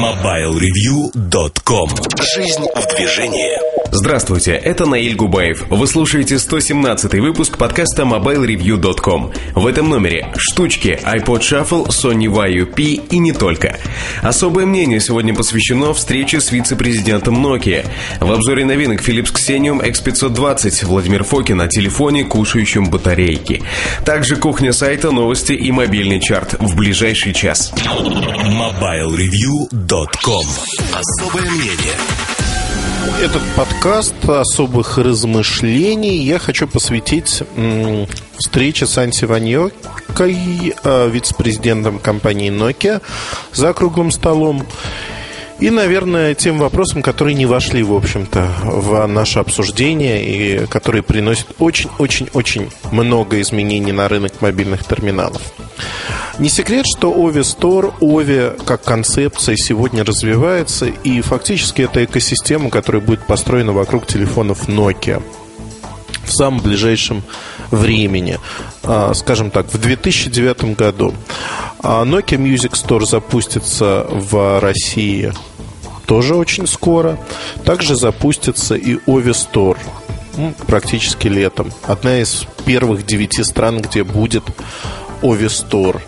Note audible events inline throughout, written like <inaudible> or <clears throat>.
MobileReview.com Жизнь в движении Здравствуйте, это Наиль Губаев. Вы слушаете 117 выпуск подкаста MobileReview.com. В этом номере штучки iPod Shuffle, Sony Vaio P и не только. Особое мнение сегодня посвящено встрече с вице-президентом Nokia. В обзоре новинок Philips Xenium X520 Владимир Фокин о телефоне, кушающем батарейки. Также кухня сайта, новости и мобильный чарт в ближайший час. MobileReview.com Особое мнение этот подкаст особых размышлений я хочу посвятить встрече с Анси Ваньокой, э, вице-президентом компании Nokia, за круглым столом. И, наверное, тем вопросам, которые не вошли, в общем-то, в наше обсуждение и которые приносят очень-очень-очень много изменений на рынок мобильных терминалов. Не секрет, что Ови Store, Ови как концепция сегодня развивается, и фактически это экосистема, которая будет построена вокруг телефонов Nokia в самом ближайшем времени, а, скажем так, в 2009 году. А Nokia Music Store запустится в России тоже очень скоро. Также запустится и Store ну, практически летом. Одна из первых девяти стран, где будет Store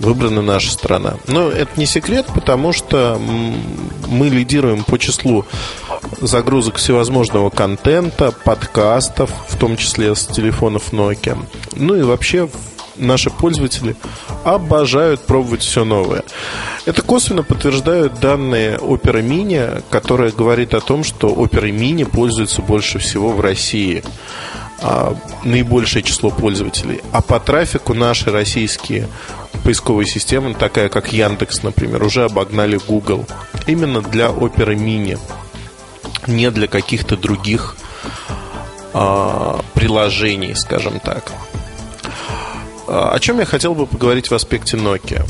выбрана наша страна. Но это не секрет, потому что мы лидируем по числу загрузок всевозможного контента, подкастов, в том числе с телефонов Nokia. Ну и вообще наши пользователи обожают пробовать все новое. Это косвенно подтверждают данные Opera Mini, которая говорит о том, что Opera Mini пользуется больше всего в России а, наибольшее число пользователей. А по трафику наши российские поисковые системы, такая как Яндекс, например, уже обогнали Google. Именно для Opera Mini, не для каких-то других а, приложений, скажем так. А, о чем я хотел бы поговорить в аспекте Nokia?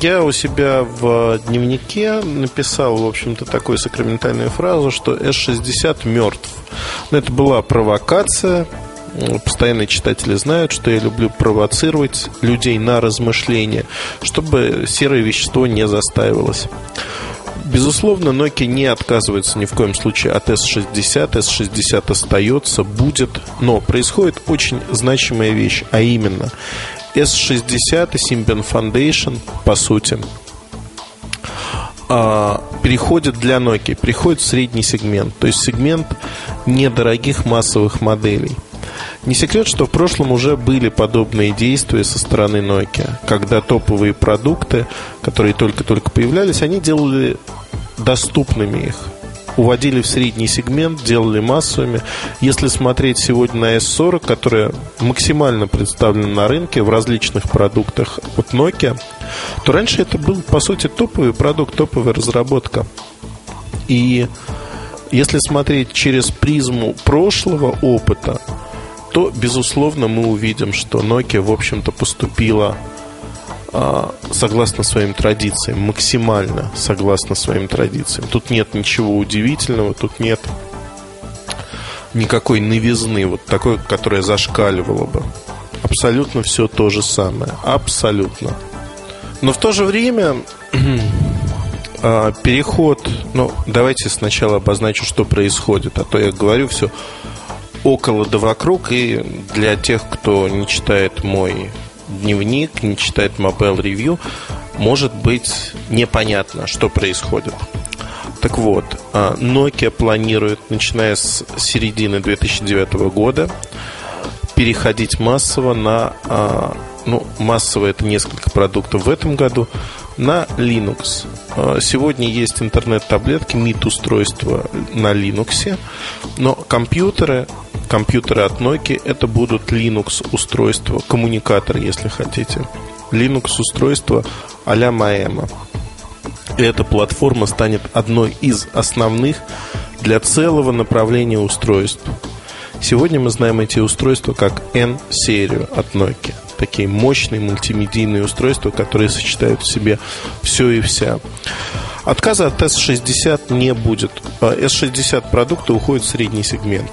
Я у себя в дневнике написал, в общем-то, такую сакраментальную фразу, что S60 мертв. Но это была провокация. Постоянные читатели знают, что я люблю провоцировать людей на размышления, чтобы серое вещество не застаивалось. Безусловно, Nokia не отказывается ни в коем случае от S60. S60 остается, будет, но происходит очень значимая вещь, а именно S60 и Symbian Foundation, по сути, а, переходит для Nokia, переходит в средний сегмент, то есть сегмент недорогих массовых моделей. Не секрет, что в прошлом уже были подобные действия со стороны Nokia, когда топовые продукты, которые только-только появлялись, они делали доступными их уводили в средний сегмент, делали массовыми. Если смотреть сегодня на S40, которая максимально представлена на рынке в различных продуктах от Nokia, то раньше это был, по сути, топовый продукт, топовая разработка. И если смотреть через призму прошлого опыта, то, безусловно, мы увидим, что Nokia, в общем-то, поступила согласно своим традициям, максимально согласно своим традициям. Тут нет ничего удивительного, тут нет никакой новизны, вот такой, которая зашкаливала бы. Абсолютно все то же самое. Абсолютно. Но в то же время <clears throat> а, переход, ну, давайте сначала обозначу, что происходит, а то я говорю все около да вокруг, и для тех, кто не читает мой дневник, не читает Mobile Review, может быть непонятно, что происходит. Так вот, а, Nokia планирует, начиная с середины 2009 года, переходить массово на, а, ну, массово это несколько продуктов в этом году, на Linux. А, сегодня есть интернет-таблетки, MIT-устройства на Linux, но компьютеры компьютеры от Nokia это будут Linux устройства, коммуникатор, если хотите. Linux устройство а-ля Maema. И эта платформа станет одной из основных для целого направления устройств. Сегодня мы знаем эти устройства как N-серию от Nokia. Такие мощные мультимедийные устройства, которые сочетают в себе все и вся. Отказа от S60 не будет. S60 продукты уходят в средний сегмент.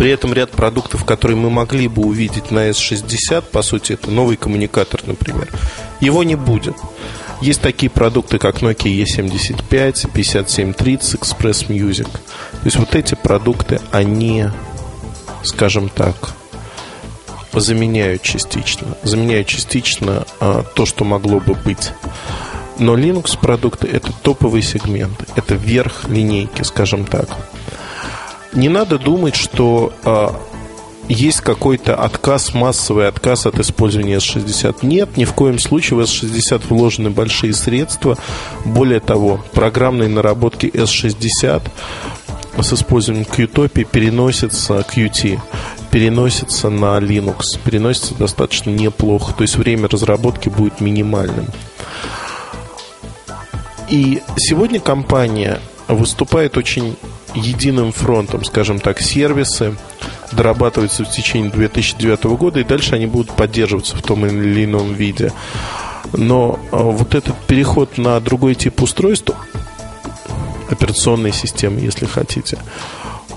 При этом ряд продуктов, которые мы могли бы увидеть на S60, по сути, это новый коммуникатор, например, его не будет. Есть такие продукты, как Nokia E75, 5730, Express Music. То есть вот эти продукты, они, скажем так, заменяют частично. Заменяют частично а, то, что могло бы быть. Но Linux продукты это топовый сегмент, это верх линейки, скажем так. Не надо думать, что а, есть какой-то отказ, массовый отказ от использования S60. Нет, ни в коем случае в S60 вложены большие средства. Более того, программные наработки S60 с использованием Qtopia переносится Qt, переносится на Linux, переносится достаточно неплохо. То есть время разработки будет минимальным. И сегодня компания выступает очень единым фронтом, скажем так, сервисы дорабатываются в течение 2009 года, и дальше они будут поддерживаться в том или ином виде. Но а, вот этот переход на другой тип устройств, операционной системы, если хотите,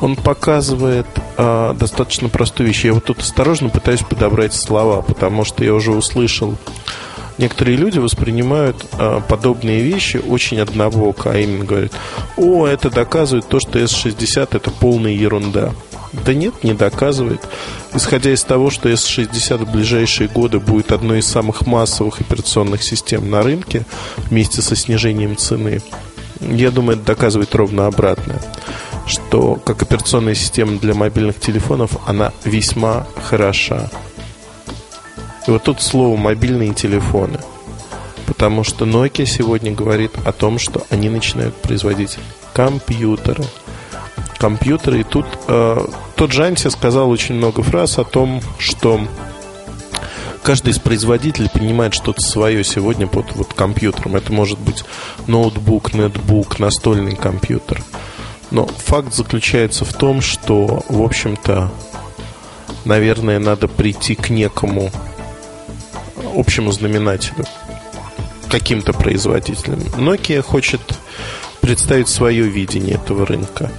он показывает э, достаточно простую вещь. Я вот тут осторожно пытаюсь подобрать слова, потому что я уже услышал некоторые люди воспринимают э, подобные вещи очень однобоко, а именно говорят, о, это доказывает то, что S60 это полная ерунда. Да нет, не доказывает. Исходя из того, что S60 в ближайшие годы будет одной из самых массовых операционных систем на рынке вместе со снижением цены, я думаю, это доказывает ровно обратное что как операционная система для мобильных телефонов она весьма хороша. И вот тут слово мобильные телефоны. Потому что Nokia сегодня говорит о том, что они начинают производить компьютеры. Компьютеры. И тут э, тот Жанси сказал очень много фраз о том, что каждый из производителей понимает что-то свое сегодня под вот компьютером. Это может быть ноутбук, нетбук, настольный компьютер. Но факт заключается в том, что, в общем-то, наверное, надо прийти к некому общему знаменателю каким-то производителем. Nokia хочет представить свое видение этого рынка.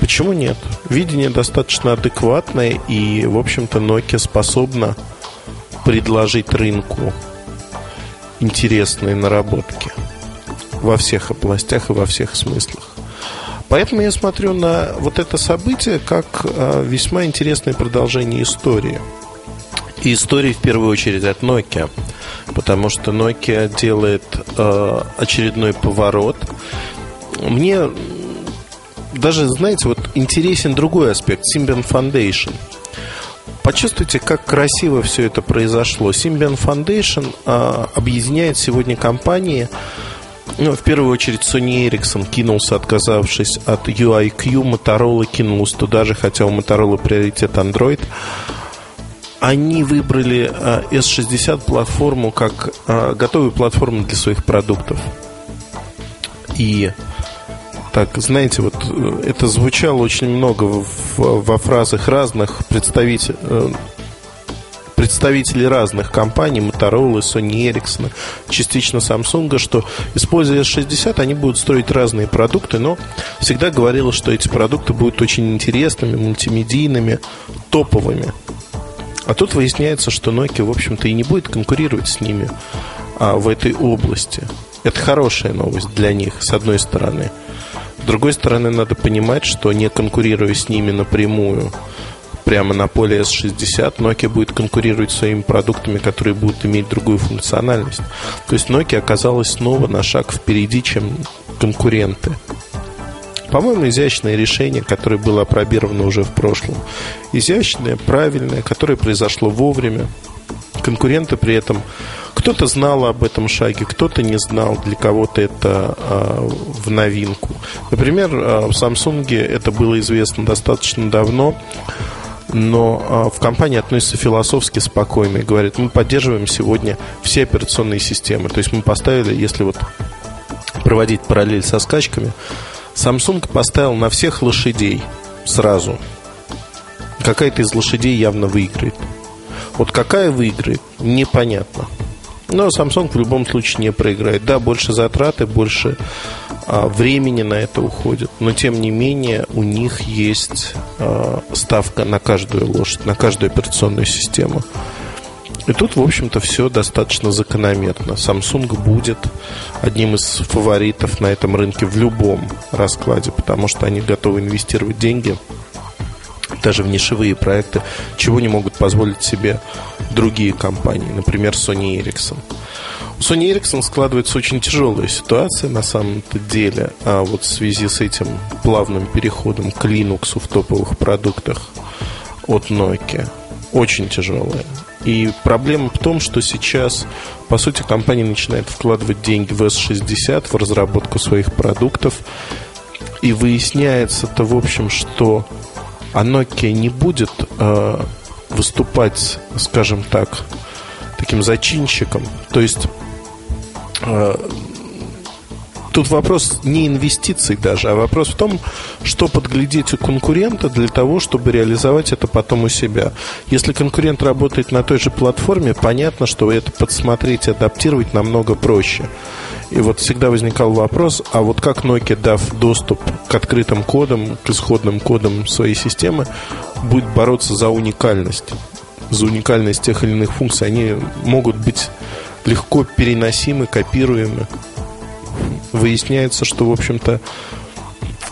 Почему нет? Видение достаточно адекватное, и, в общем-то, Nokia способна предложить рынку интересные наработки во всех областях и во всех смыслах. Поэтому я смотрю на вот это событие как а, весьма интересное продолжение истории. Истории в первую очередь от Nokia. Потому что Nokia делает э, очередной поворот. Мне даже, знаете, вот интересен другой аспект Symbian Foundation. Почувствуйте, как красиво все это произошло. Symbian Foundation э, объединяет сегодня компании, ну, в первую очередь Sony Ericsson кинулся, отказавшись от UIQ, Motorola кинулась туда же, хотя у Motorola приоритет Android они выбрали S60 а, платформу как а, готовую платформу для своих продуктов. И так, знаете, вот э, это звучало очень много в, во фразах разных представителей, э, представителей разных компаний, Motorola, Sony Ericsson, частично Samsung, что используя S60, они будут строить разные продукты, но всегда говорилось, что эти продукты будут очень интересными, мультимедийными, топовыми. А тут выясняется, что Nokia, в общем-то, и не будет конкурировать с ними а, в этой области. Это хорошая новость для них, с одной стороны. С другой стороны, надо понимать, что не конкурируя с ними напрямую, прямо на поле S60, Nokia будет конкурировать своими продуктами, которые будут иметь другую функциональность. То есть Nokia оказалась снова на шаг впереди, чем конкуренты. По-моему, изящное решение, которое было опробировано уже в прошлом. Изящное, правильное, которое произошло вовремя. Конкуренты при этом кто-то знал об этом шаге, кто-то не знал, для кого-то это э, в новинку. Например, э, в Samsung это было известно достаточно давно, но э, в компании относятся философски спокойно и говорят, мы поддерживаем сегодня все операционные системы. То есть мы поставили, если вот проводить параллель со скачками, Samsung поставил на всех лошадей сразу. Какая-то из лошадей явно выиграет. Вот какая выиграет, непонятно. Но Samsung в любом случае не проиграет. Да, больше затраты, больше а, времени на это уходит. Но тем не менее у них есть а, ставка на каждую лошадь, на каждую операционную систему. И тут, в общем-то, все достаточно закономерно. Samsung будет одним из фаворитов на этом рынке в любом раскладе, потому что они готовы инвестировать деньги даже в нишевые проекты, чего не могут позволить себе другие компании, например, Sony Ericsson. У Sony Ericsson складывается очень тяжелая ситуация на самом-то деле, а вот в связи с этим плавным переходом к Linux в топовых продуктах от Nokia. Очень тяжелая. И проблема в том, что сейчас, по сути, компания начинает вкладывать деньги в S60, в разработку своих продуктов. И выясняется-то, в общем, что а Nokia не будет э, выступать, скажем так, таким зачинщиком. То есть э, тут вопрос не инвестиций даже, а вопрос в том, что подглядеть у конкурента для того, чтобы реализовать это потом у себя. Если конкурент работает на той же платформе, понятно, что это подсмотреть и адаптировать намного проще. И вот всегда возникал вопрос, а вот как Nokia, дав доступ к открытым кодам, к исходным кодам своей системы, будет бороться за уникальность? За уникальность тех или иных функций. Они могут быть легко переносимы, копируемы выясняется, что, в общем-то,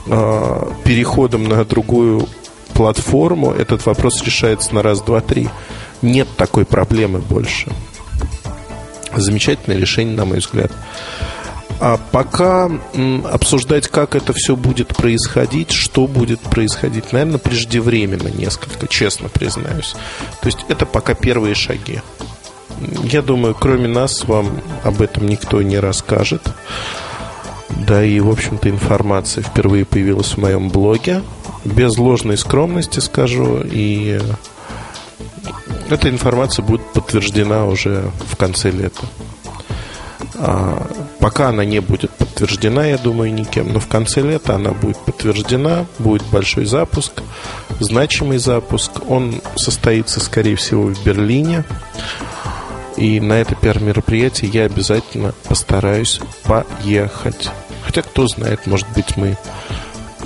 а, переходом на другую платформу этот вопрос решается на раз, два, три. Нет такой проблемы больше. Замечательное решение, на мой взгляд. А пока обсуждать, как это все будет происходить, что будет происходить, наверное, преждевременно несколько, честно признаюсь. То есть это пока первые шаги. Я думаю, кроме нас вам об этом никто не расскажет. Да и, в общем-то, информация впервые появилась в моем блоге. Без ложной скромности скажу. И эта информация будет подтверждена уже в конце лета. А, пока она не будет подтверждена, я думаю, никем, но в конце лета она будет подтверждена, будет большой запуск, значимый запуск. Он состоится, скорее всего, в Берлине. И на это пиар-мероприятие я обязательно постараюсь поехать. Хотя, кто знает, может быть, мы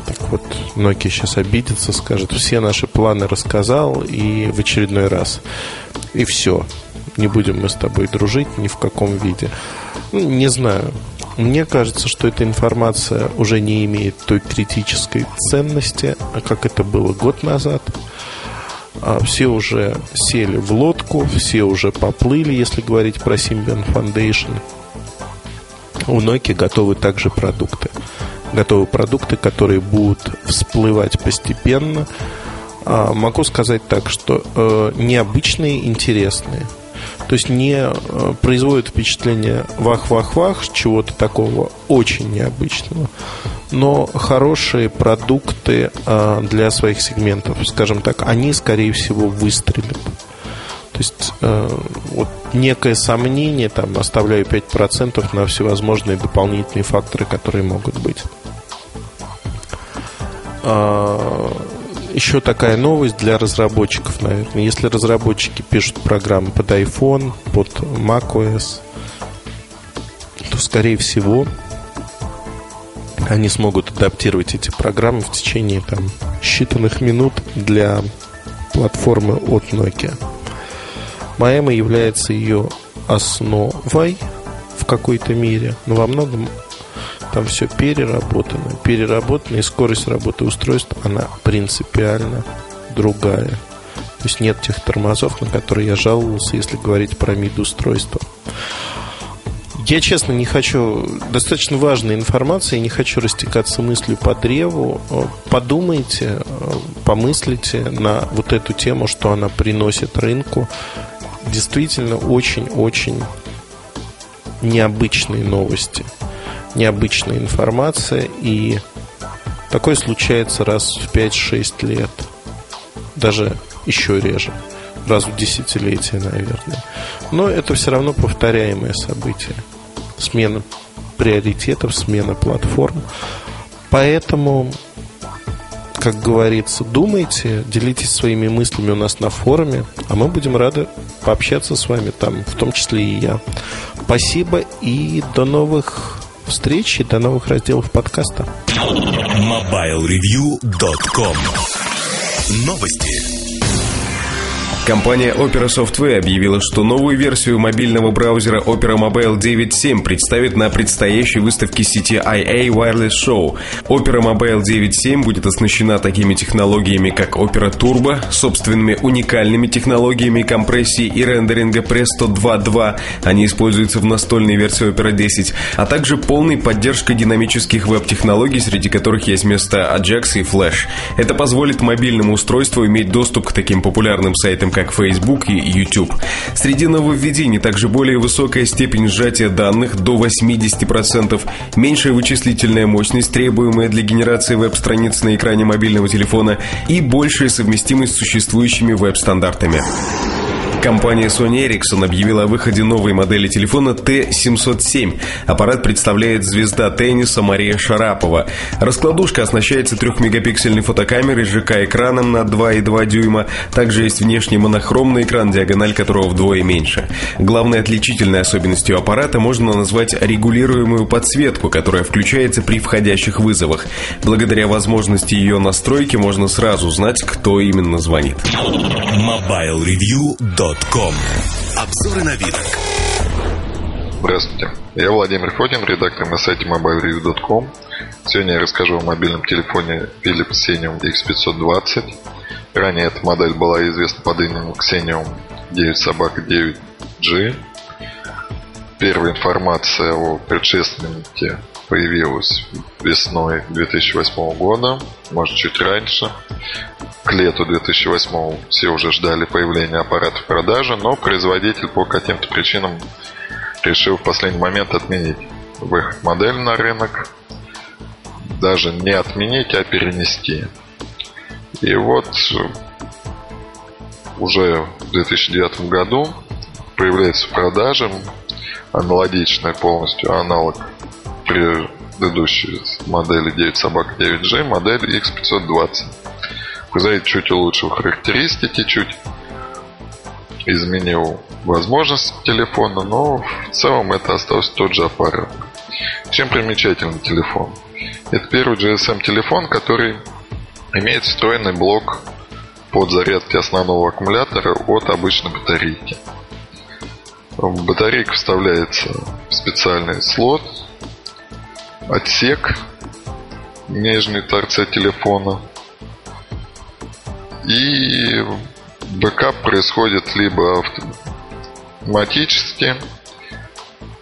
так вот, Nokia сейчас обидится, скажет, все наши планы рассказал и в очередной раз. И все. Не будем мы с тобой дружить ни в каком виде. Ну, не знаю. Мне кажется, что эта информация уже не имеет той критической ценности, как это было год назад. А, все уже сели в лодку, все уже поплыли, если говорить про Symbian Foundation. У Nokia готовы также продукты. Готовы продукты, которые будут всплывать постепенно. А, могу сказать так, что э, необычные, интересные. То есть не э, производит впечатление вах-вах-вах, чего-то такого очень необычного но хорошие продукты а, для своих сегментов, скажем так, они, скорее всего, выстрелят. То есть э, вот некое сомнение, там, оставляю 5% на всевозможные дополнительные факторы, которые могут быть. А, еще такая новость для разработчиков, наверное. Если разработчики пишут программы под iPhone, под macOS, то, скорее всего, они смогут адаптировать эти программы в течение там, считанных минут для платформы от Nokia. Маэма является ее основой в какой-то мере, но во многом там все переработано. Переработано, и скорость работы устройств, она принципиально другая. То есть нет тех тормозов, на которые я жаловался, если говорить про мид устройства. Я, честно, не хочу... Достаточно важная информация, я не хочу растекаться мыслью по древу. Подумайте, помыслите на вот эту тему, что она приносит рынку. Действительно, очень-очень необычные новости, необычная информация, и такое случается раз в 5-6 лет, даже еще реже раз в десятилетие, наверное. Но это все равно повторяемое событие. Смена приоритетов, смена платформ. Поэтому, как говорится, думайте, делитесь своими мыслями у нас на форуме, а мы будем рады пообщаться с вами там, в том числе и я. Спасибо и до новых встреч и до новых разделов подкаста. MobileReview.com Новости. Компания Opera Software объявила, что новую версию мобильного браузера Opera Mobile 9.7 представит на предстоящей выставке сети IA Wireless Show. Opera Mobile 9.7 будет оснащена такими технологиями, как Opera Turbo, собственными уникальными технологиями компрессии и рендеринга Presto 2.2, они используются в настольной версии Opera 10, а также полной поддержкой динамических веб-технологий, среди которых есть место Ajax и Flash. Это позволит мобильному устройству иметь доступ к таким популярным сайтам, как Facebook и YouTube. Среди нововведений также более высокая степень сжатия данных до 80%, меньшая вычислительная мощность, требуемая для генерации веб-страниц на экране мобильного телефона и большая совместимость с существующими веб-стандартами. Компания Sony Ericsson объявила о выходе новой модели телефона T707. Аппарат представляет звезда тенниса Мария Шарапова. Раскладушка оснащается 3-мегапиксельной фотокамерой с ЖК-экраном на 2,2 дюйма. Также есть внешний монохромный экран, диагональ которого вдвое меньше. Главной отличительной особенностью аппарата можно назвать регулируемую подсветку, которая включается при входящих вызовах. Благодаря возможности ее настройки можно сразу знать, кто именно звонит. MobileReview.com Ком. Обзоры новинок. Здравствуйте. Я Владимир Фотин, редактор на сайте mobilereview.com. Сегодня я расскажу о мобильном телефоне Philips Xenium X520. Ранее эта модель была известна под именем Xenium 9 собака 9G. Первая информация о предшественнике появилась весной 2008 года, может чуть раньше. К лету 2008 все уже ждали появления аппарата в продаже, но производитель по каким-то причинам решил в последний момент отменить выход модели на рынок. Даже не отменить, а перенести. И вот уже в 2009 году появляется в продаже аналогичный полностью аналог предыдущей модели 9 собак 9G, модель X520. Производитель чуть улучшил характеристики, чуть изменил возможности телефона, но в целом это остался тот же аппарат. Чем примечательный телефон? Это первый GSM телефон, который имеет встроенный блок подзарядки основного аккумулятора от обычной батарейки. В батарейку вставляется специальный слот отсек нижней торца телефона. И бэкап происходит либо автоматически,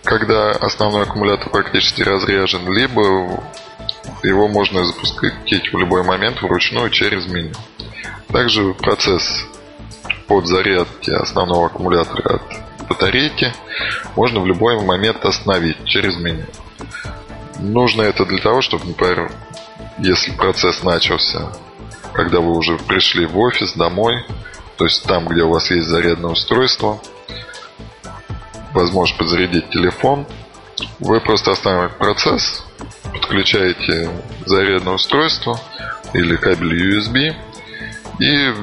когда основной аккумулятор практически разряжен, либо его можно запускать в любой момент вручную через меню. Также процесс подзарядки основного аккумулятора от батарейки можно в любой момент остановить через меню. Нужно это для того, чтобы, например, если процесс начался, когда вы уже пришли в офис, домой, то есть там, где у вас есть зарядное устройство, возможно подзарядить телефон, вы просто останавливаете процесс, подключаете зарядное устройство или кабель USB, и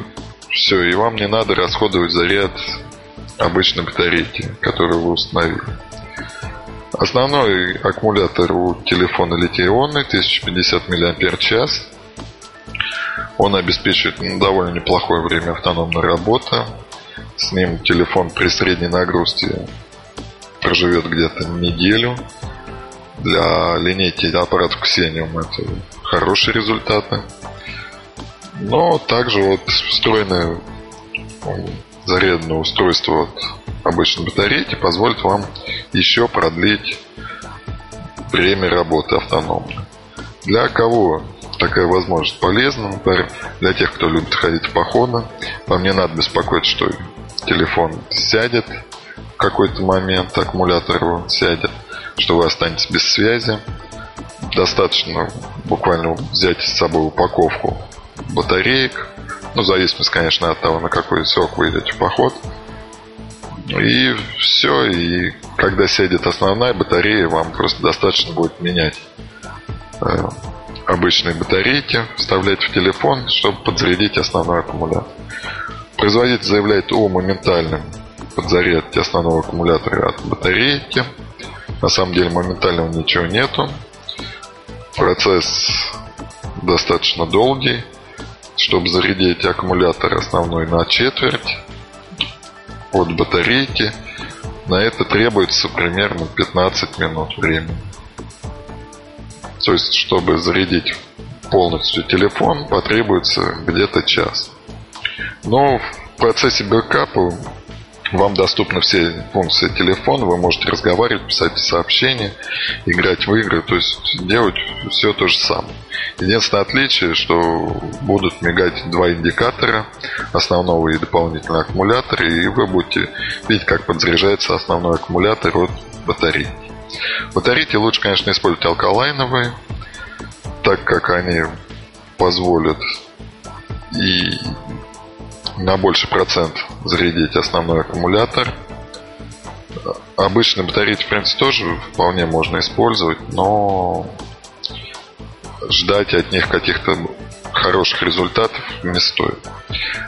все, и вам не надо расходовать заряд обычной батарейки, которую вы установили. Основной аккумулятор у телефона литий-ионный, 1050 мАч. Он обеспечивает довольно неплохое время автономной работы. С ним телефон при средней нагрузке проживет где-то неделю. Для линейки аппаратов Xenium это хорошие результаты. Но также вот встроенное зарядное устройство от обычной батарейки позволит вам еще продлить время работы автономно. Для кого такая возможность полезна, например, для тех, кто любит ходить в походы, вам не надо беспокоиться, что телефон сядет в какой-то момент, аккумулятор его сядет, что вы останетесь без связи. Достаточно буквально взять с собой упаковку батареек, ну, в конечно, от того, на какой срок вы идете в поход – и все, и когда сядет основная батарея, вам просто достаточно будет менять обычные батарейки, вставлять в телефон, чтобы подзарядить основной аккумулятор. Производитель заявляет о моментальном подзарядке основного аккумулятора от батарейки. На самом деле моментального ничего нету. Процесс достаточно долгий. Чтобы зарядить аккумулятор основной на четверть, от батарейки. На это требуется примерно 15 минут времени. То есть, чтобы зарядить полностью телефон, потребуется где-то час. Но в процессе бэкапа вам доступны все функции телефона, вы можете разговаривать, писать сообщения, играть в игры, то есть делать все то же самое. Единственное отличие, что будут мигать два индикатора, основного и дополнительного аккумулятора, и вы будете видеть, как подзаряжается основной аккумулятор от батареи. Батарейки лучше, конечно, использовать алкалайновые, так как они позволят и на больший процент зарядить основной аккумулятор. Обычные батарейки, в принципе, тоже вполне можно использовать, но ждать от них каких-то хороших результатов не стоит.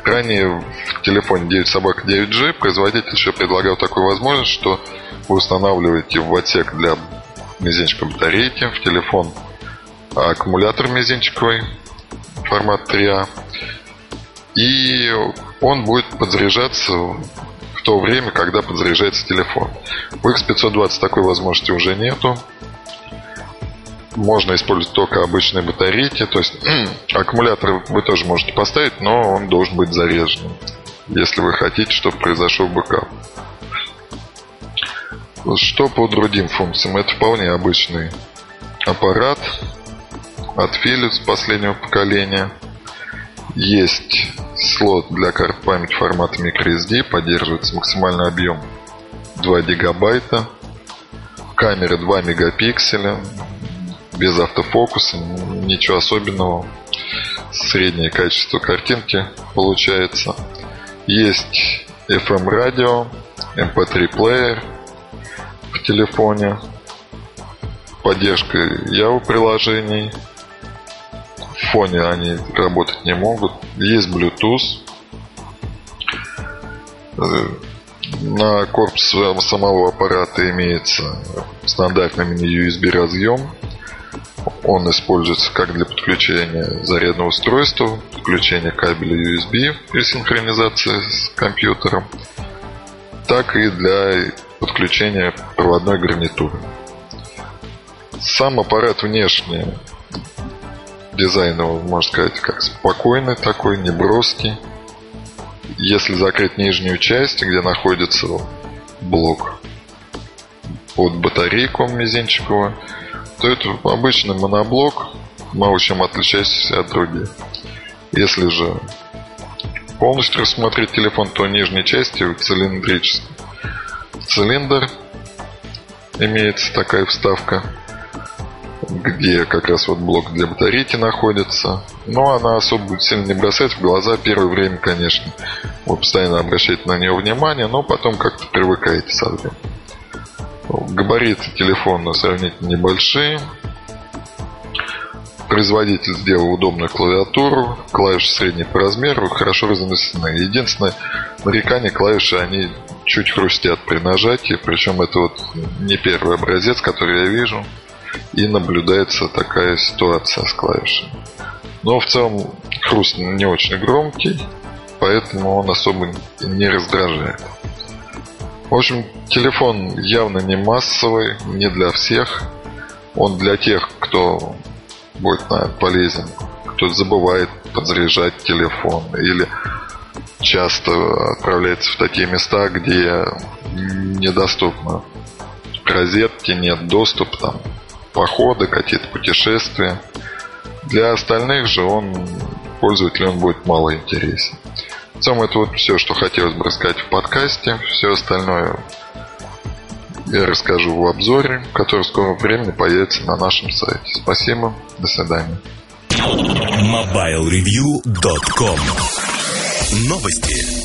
Ранее в телефоне 9 собак 9G производитель еще предлагал такую возможность, что вы устанавливаете в отсек для мизинчика батарейки в телефон аккумулятор мизинчиковый формат 3А и он будет подзаряжаться в то время, когда подзаряжается телефон. В X520 такой возможности уже нету. Можно использовать только обычные батарейки. То есть <clears throat> аккумулятор вы тоже можете поставить, но он должен быть заряженным. Если вы хотите, чтобы произошел бэкап. Что по другим функциям? Это вполне обычный аппарат от Philips последнего поколения. Есть слот для карт памяти формата microSD, поддерживается максимальный объем 2 гигабайта, камера 2 мегапикселя, без автофокуса, ничего особенного, среднее качество картинки получается. Есть FM радио, MP3 плеер в телефоне, поддержка Yahoo приложений, фоне они работать не могут. Есть Bluetooth. Э, на корпусе самого аппарата имеется стандартный мини-USB разъем. Он используется как для подключения зарядного устройства, подключения кабеля USB при синхронизации с компьютером, так и для подключения проводной гарнитуры. Сам аппарат внешне дизайн его, можно сказать, как спокойный такой, неброский. Если закрыть нижнюю часть, где находится блок под батарейку мизинчиковую, то это обычный моноблок, мало чем отличающийся от других. Если же полностью рассмотреть телефон, то нижней части цилиндрический. Цилиндр имеется такая вставка – где как раз вот блок для батарейки находится. Но она особо сильно не бросает в глаза первое время, конечно. Вы постоянно обращаете на нее внимание, но потом как-то привыкаете со. Габариты телефона сравнительно небольшие. Производитель сделал удобную клавиатуру, клавиши средние по размеру, хорошо разнесены. Единственное, нарекание клавиши, они чуть хрустят при нажатии, причем это вот не первый образец, который я вижу и наблюдается такая ситуация с клавишами. Но в целом хруст не очень громкий, поэтому он особо не раздражает. В общем, телефон явно не массовый, не для всех. Он для тех, кто будет наверное, полезен, кто забывает подзаряжать телефон или часто отправляется в такие места, где недоступно розетки, нет доступа, там походы, какие-то путешествия. Для остальных же он, пользователю, он будет мало интересен. В целом, это вот все, что хотелось бы рассказать в подкасте. Все остальное я расскажу в обзоре, который в скором времени появится на нашем сайте. Спасибо, до свидания. MobileReview.com Новости.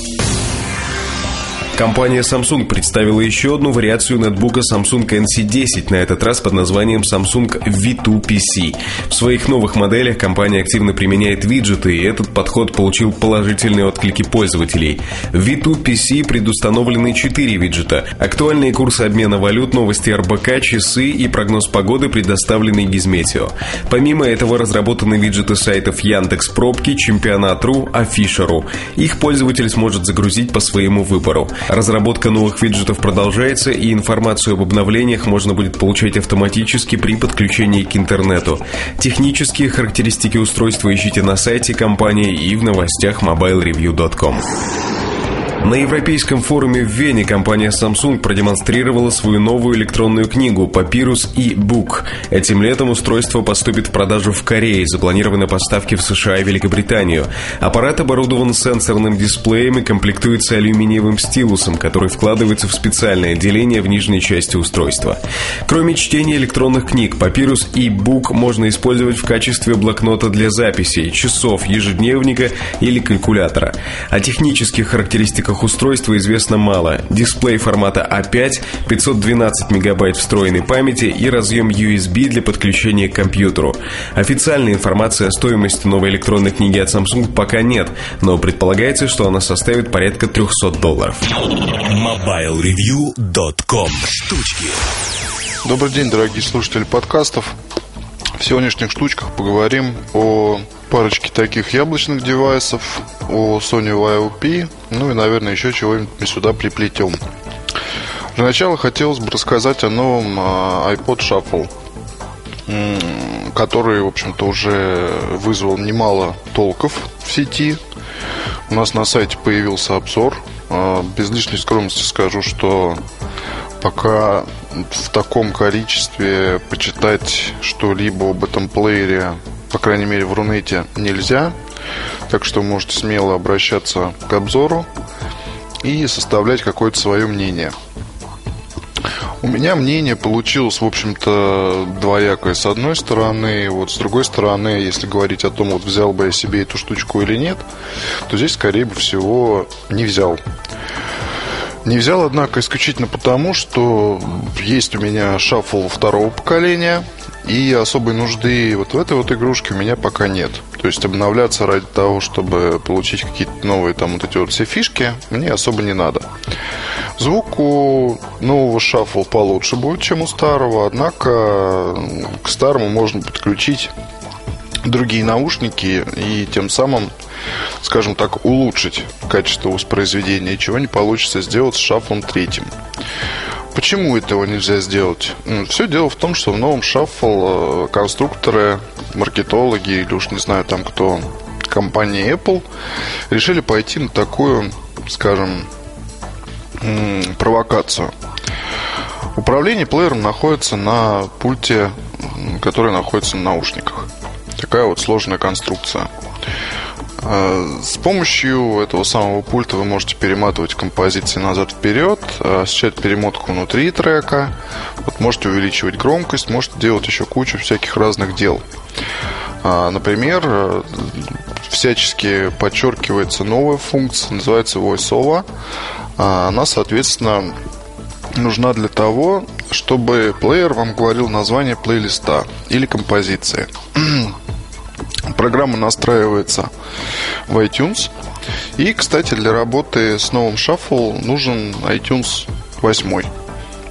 Компания Samsung представила еще одну вариацию нетбука Samsung NC10, на этот раз под названием Samsung V2 PC. В своих новых моделях компания активно применяет виджеты, и этот подход получил положительные отклики пользователей. В V2 PC предустановлены 4 виджета. Актуальные курсы обмена валют, новости РБК, часы и прогноз погоды предоставлены Гизметео. Помимо этого разработаны виджеты сайтов Яндекс Пробки, Чемпионат.ру, Афишеру. Их пользователь сможет загрузить по своему выбору. Разработка новых виджетов продолжается, и информацию об обновлениях можно будет получать автоматически при подключении к интернету. Технические характеристики устройства ищите на сайте компании и в новостях mobilereview.com. На Европейском форуме в Вене компания Samsung продемонстрировала свою новую электронную книгу Papyrus e-Book. Этим летом устройство поступит в продажу в Корее, запланированы поставки в США и Великобританию. Аппарат оборудован сенсорным дисплеем и комплектуется алюминиевым стилусом, который вкладывается в специальное отделение в нижней части устройства. Кроме чтения электронных книг, Papyrus e-Book можно использовать в качестве блокнота для записей, часов, ежедневника или калькулятора. О технических характеристиках параметрах устройства известно мало. Дисплей формата А5, 512 мегабайт встроенной памяти и разъем USB для подключения к компьютеру. Официальной информации о стоимости новой электронной книги от Samsung пока нет, но предполагается, что она составит порядка 300 долларов. MobileReview.com Штучки Добрый день, дорогие слушатели подкастов. В сегодняшних штучках поговорим о парочке таких яблочных девайсов, о Sony YOP, ну и, наверное, еще чего-нибудь сюда приплетем. Для начала хотелось бы рассказать о новом а, iPod Shuffle, который, в общем-то, уже вызвал немало толков в сети. У нас на сайте появился обзор. А, без лишней скромности скажу, что пока в таком количестве почитать что-либо об этом плеере, по крайней мере в Рунете, нельзя. Так что можете смело обращаться к обзору и составлять какое-то свое мнение. У меня мнение получилось, в общем-то, двоякое. С одной стороны, вот с другой стороны, если говорить о том, вот взял бы я себе эту штучку или нет, то здесь, скорее всего, не взял. Не взял, однако, исключительно потому, что есть у меня шаффл второго поколения, и особой нужды вот в этой вот игрушке у меня пока нет. То есть обновляться ради того, чтобы получить какие-то новые там вот эти вот все фишки, мне особо не надо. Звук у нового шаффла получше будет, чем у старого, однако к старому можно подключить другие наушники и тем самым, скажем так, улучшить качество воспроизведения, чего не получится сделать с шафлом третьим. Почему этого нельзя сделать? Все дело в том, что в новом шаффл э, конструкторы, маркетологи или уж не знаю там кто, компания Apple решили пойти на такую, скажем, провокацию. Управление плеером находится на пульте, который находится на наушниках. Такая вот сложная конструкция. А, с помощью этого самого пульта вы можете перематывать композиции назад-вперед, осуществлять перемотку внутри трека, вот можете увеличивать громкость, можете делать еще кучу всяких разных дел. А, например, всячески подчеркивается новая функция, называется VoiceOver. А, она, соответственно, нужна для того, чтобы плеер вам говорил название плейлиста или композиции. Программа настраивается в iTunes. И, кстати, для работы с новым Shuffle нужен iTunes 8.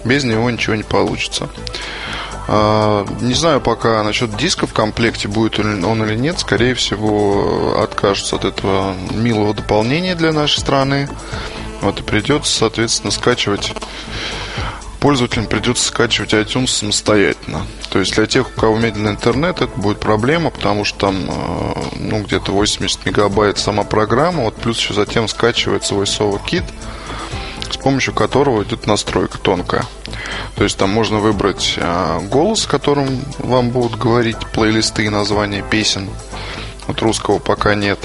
Без него ничего не получится. А, не знаю пока насчет диска в комплекте, будет он или нет. Скорее всего, откажутся от этого милого дополнения для нашей страны. Вот и придется, соответственно, скачивать пользователям придется скачивать iTunes самостоятельно. То есть для тех, у кого медленный интернет, это будет проблема, потому что там э, ну, где-то 80 мегабайт сама программа, вот плюс еще затем скачивается VoiceOver Kit, с помощью которого идет настройка тонкая. То есть там можно выбрать э, голос, которым вам будут говорить плейлисты и названия песен. От русского пока нет.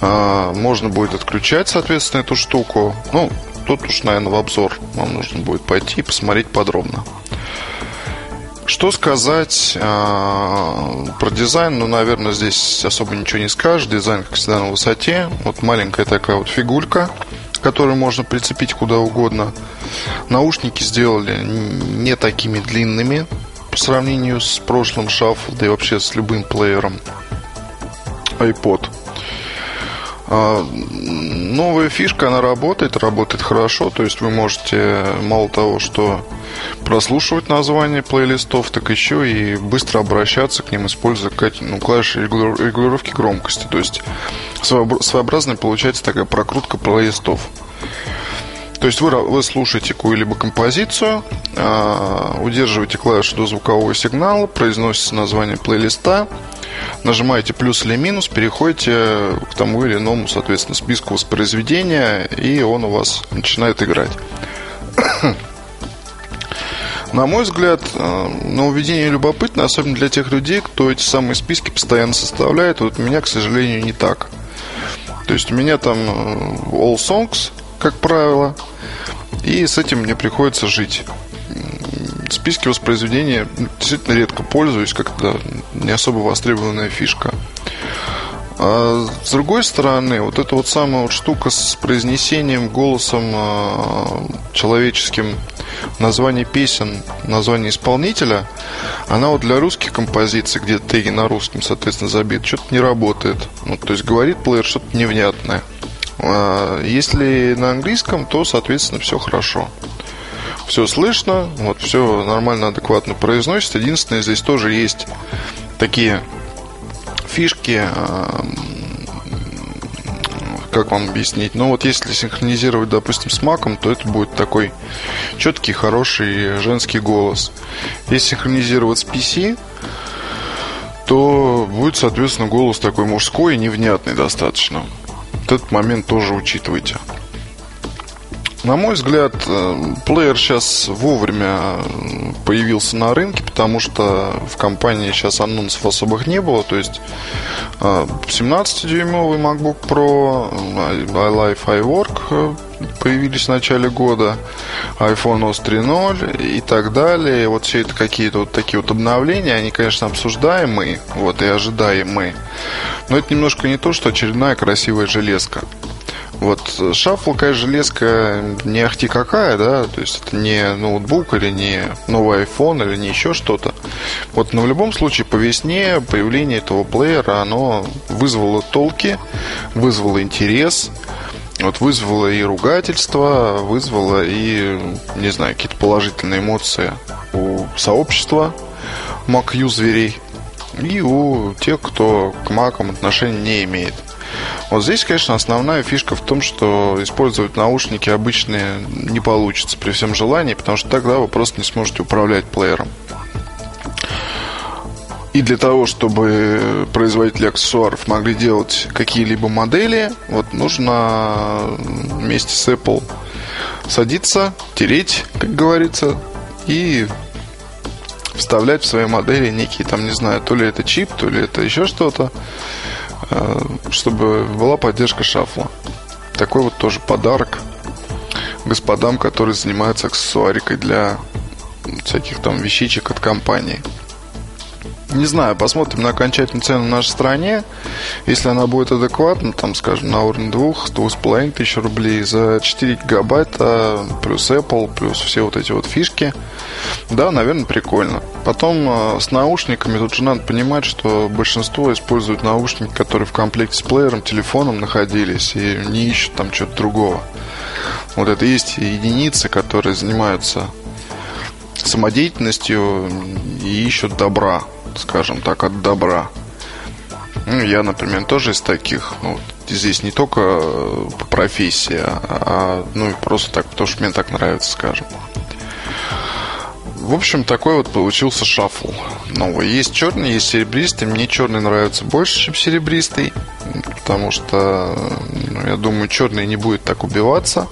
Э, можно будет отключать, соответственно, эту штуку. Ну, тут уж, наверное, в обзор вам нужно будет пойти и посмотреть подробно. Что сказать э, про дизайн? Ну, наверное, здесь особо ничего не скажешь. Дизайн, как всегда, на высоте. Вот маленькая такая вот фигулька, которую можно прицепить куда угодно. Наушники сделали не такими длинными по сравнению с прошлым шафл, да и вообще с любым плеером iPod. А, новая фишка, она работает, работает хорошо. То есть вы можете мало того, что прослушивать название плейлистов, так еще и быстро обращаться к ним, используя ну, клавиши регулировки громкости. То есть своеобразная получается такая прокрутка плейлистов. То есть вы, вы слушаете какую-либо композицию, э, удерживаете клавишу до звукового сигнала, произносится название плейлиста, нажимаете плюс или минус, переходите к тому или иному, соответственно, списку воспроизведения, и он у вас начинает играть. <coughs> На мой взгляд, э, нововведение любопытно, особенно для тех людей, кто эти самые списки постоянно составляет. Вот у меня, к сожалению, не так. То есть у меня там э, All Songs, как правило, и с этим мне приходится жить. Списки воспроизведения действительно редко пользуюсь, как-то не особо востребованная фишка. А с другой стороны, вот эта вот самая вот штука с произнесением голосом э, человеческим название песен, название исполнителя, она вот для русских композиций, где теги на русском, соответственно, забит, что-то не работает. Ну, то есть говорит плеер что-то невнятное. А если на английском, то, соответственно, все хорошо. Все слышно, вот все нормально, адекватно произносится. Единственное, здесь тоже есть такие фишки, как вам объяснить? Ну вот если синхронизировать, допустим, с маком, то это будет такой четкий, хороший женский голос. Если синхронизировать с PC, то будет, соответственно, голос такой мужской и невнятный достаточно. Вот этот момент тоже учитывайте. На мой взгляд, э, плеер сейчас вовремя появился на рынке, потому что в компании сейчас анонсов особых не было. То есть 17-дюймовый MacBook Pro, iLife iWork э, появились в начале года, iPhone OS 3.0 и так далее. Вот все это какие-то вот такие вот обновления, они, конечно, обсуждаемые, вот, и ожидаемые. Но это немножко не то, что очередная красивая железка. Вот шафл, конечно, железка не ахти какая, да, то есть это не ноутбук или не новый iPhone или не еще что-то. Вот, но в любом случае по весне появление этого плеера, оно вызвало толки, вызвало интерес, вот вызвало и ругательство, вызвало и, не знаю, какие-то положительные эмоции у сообщества Mac-юзерей и у тех, кто к макам отношения не имеет. Вот здесь, конечно, основная фишка в том, что использовать наушники обычные не получится при всем желании, потому что тогда вы просто не сможете управлять плеером. И для того, чтобы производители аксессуаров могли делать какие-либо модели, вот нужно вместе с Apple садиться, тереть, как говорится, и вставлять в свои модели некие, там, не знаю, то ли это чип, то ли это еще что-то. Э, чтобы была поддержка шафла. Такой вот тоже подарок господам, которые занимаются аксессуарикой для всяких там вещичек от компании. Не знаю, посмотрим на окончательную цену в нашей стране. Если она будет адекватна, там, скажем, на уровне двух, двух с половиной тысяч рублей за 4 гигабайта, плюс Apple, плюс все вот эти вот фишки, да, наверное, прикольно. Потом э, с наушниками тут же надо понимать, что большинство используют наушники, которые в комплекте с плеером, телефоном находились и не ищут там что-то другого. Вот это есть единицы, которые занимаются самодеятельностью и ищут добра скажем так, от добра. Ну, я, например, тоже из таких. Ну, здесь не только э, а, а ну и просто так, потому что мне так нравится, скажем. В общем, такой вот получился шафл новый. Есть черный, есть серебристый. Мне черный нравится больше, чем серебристый. Потому что, ну, я думаю, черный не будет так убиваться.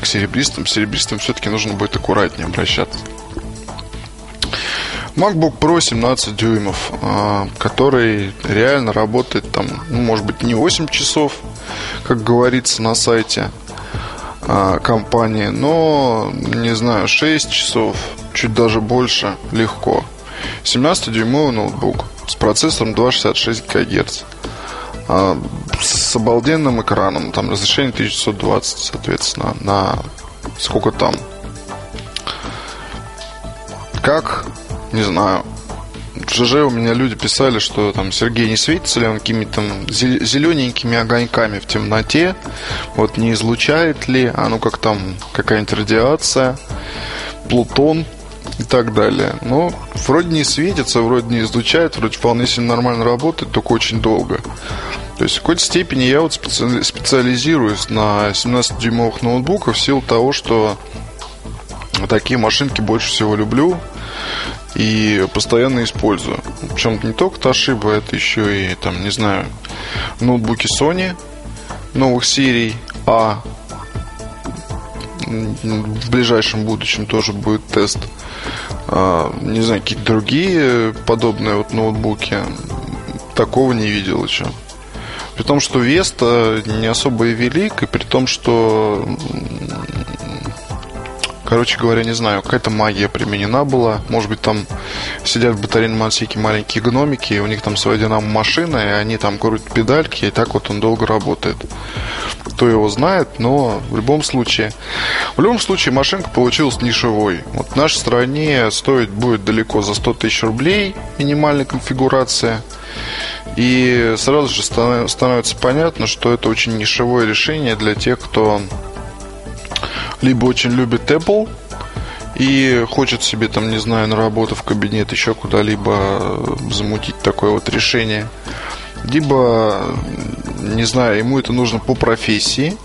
К серебристым. Серебристым все-таки нужно будет аккуратнее обращаться. MacBook Pro 17 дюймов, а, который реально работает там, ну, может быть, не 8 часов, как говорится на сайте а, компании, но, не знаю, 6 часов, чуть даже больше, легко. 17-дюймовый ноутбук с процессором 266 ГГц. А, с обалденным экраном, там разрешение 1920, соответственно, на сколько там? Как не знаю. В ЖЖ у меня люди писали, что там Сергей не светится ли он какими-то зелененькими огоньками в темноте, вот не излучает ли, а ну как там какая-нибудь радиация, Плутон и так далее. Но вроде не светится, вроде не излучает, вроде вполне себе нормально работает, только очень долго. То есть в какой-то степени я вот специализируюсь на 17-дюймовых ноутбуках в силу того, что такие машинки больше всего люблю и постоянно использую. Причем не только Toshiba, это еще и, там, не знаю, ноутбуки Sony новых серий А. В ближайшем будущем тоже будет тест. А, не знаю, какие-то другие подобные вот ноутбуки. Такого не видел еще. При том, что Веста не особо и велик, и при том, что Короче говоря, не знаю, какая-то магия применена была. Может быть, там сидят в батарейном отсеке маленькие гномики, и у них там своя динамо-машина, и они там крутят педальки, и так вот он долго работает. Кто его знает, но в любом случае... В любом случае, машинка получилась нишевой. Вот в нашей стране стоить будет далеко за 100 тысяч рублей минимальная конфигурация. И сразу же становится понятно, что это очень нишевое решение для тех, кто либо очень любит Apple и хочет себе там, не знаю, на работу в кабинет, еще куда-либо замутить такое вот решение, либо, не знаю, ему это нужно по профессии,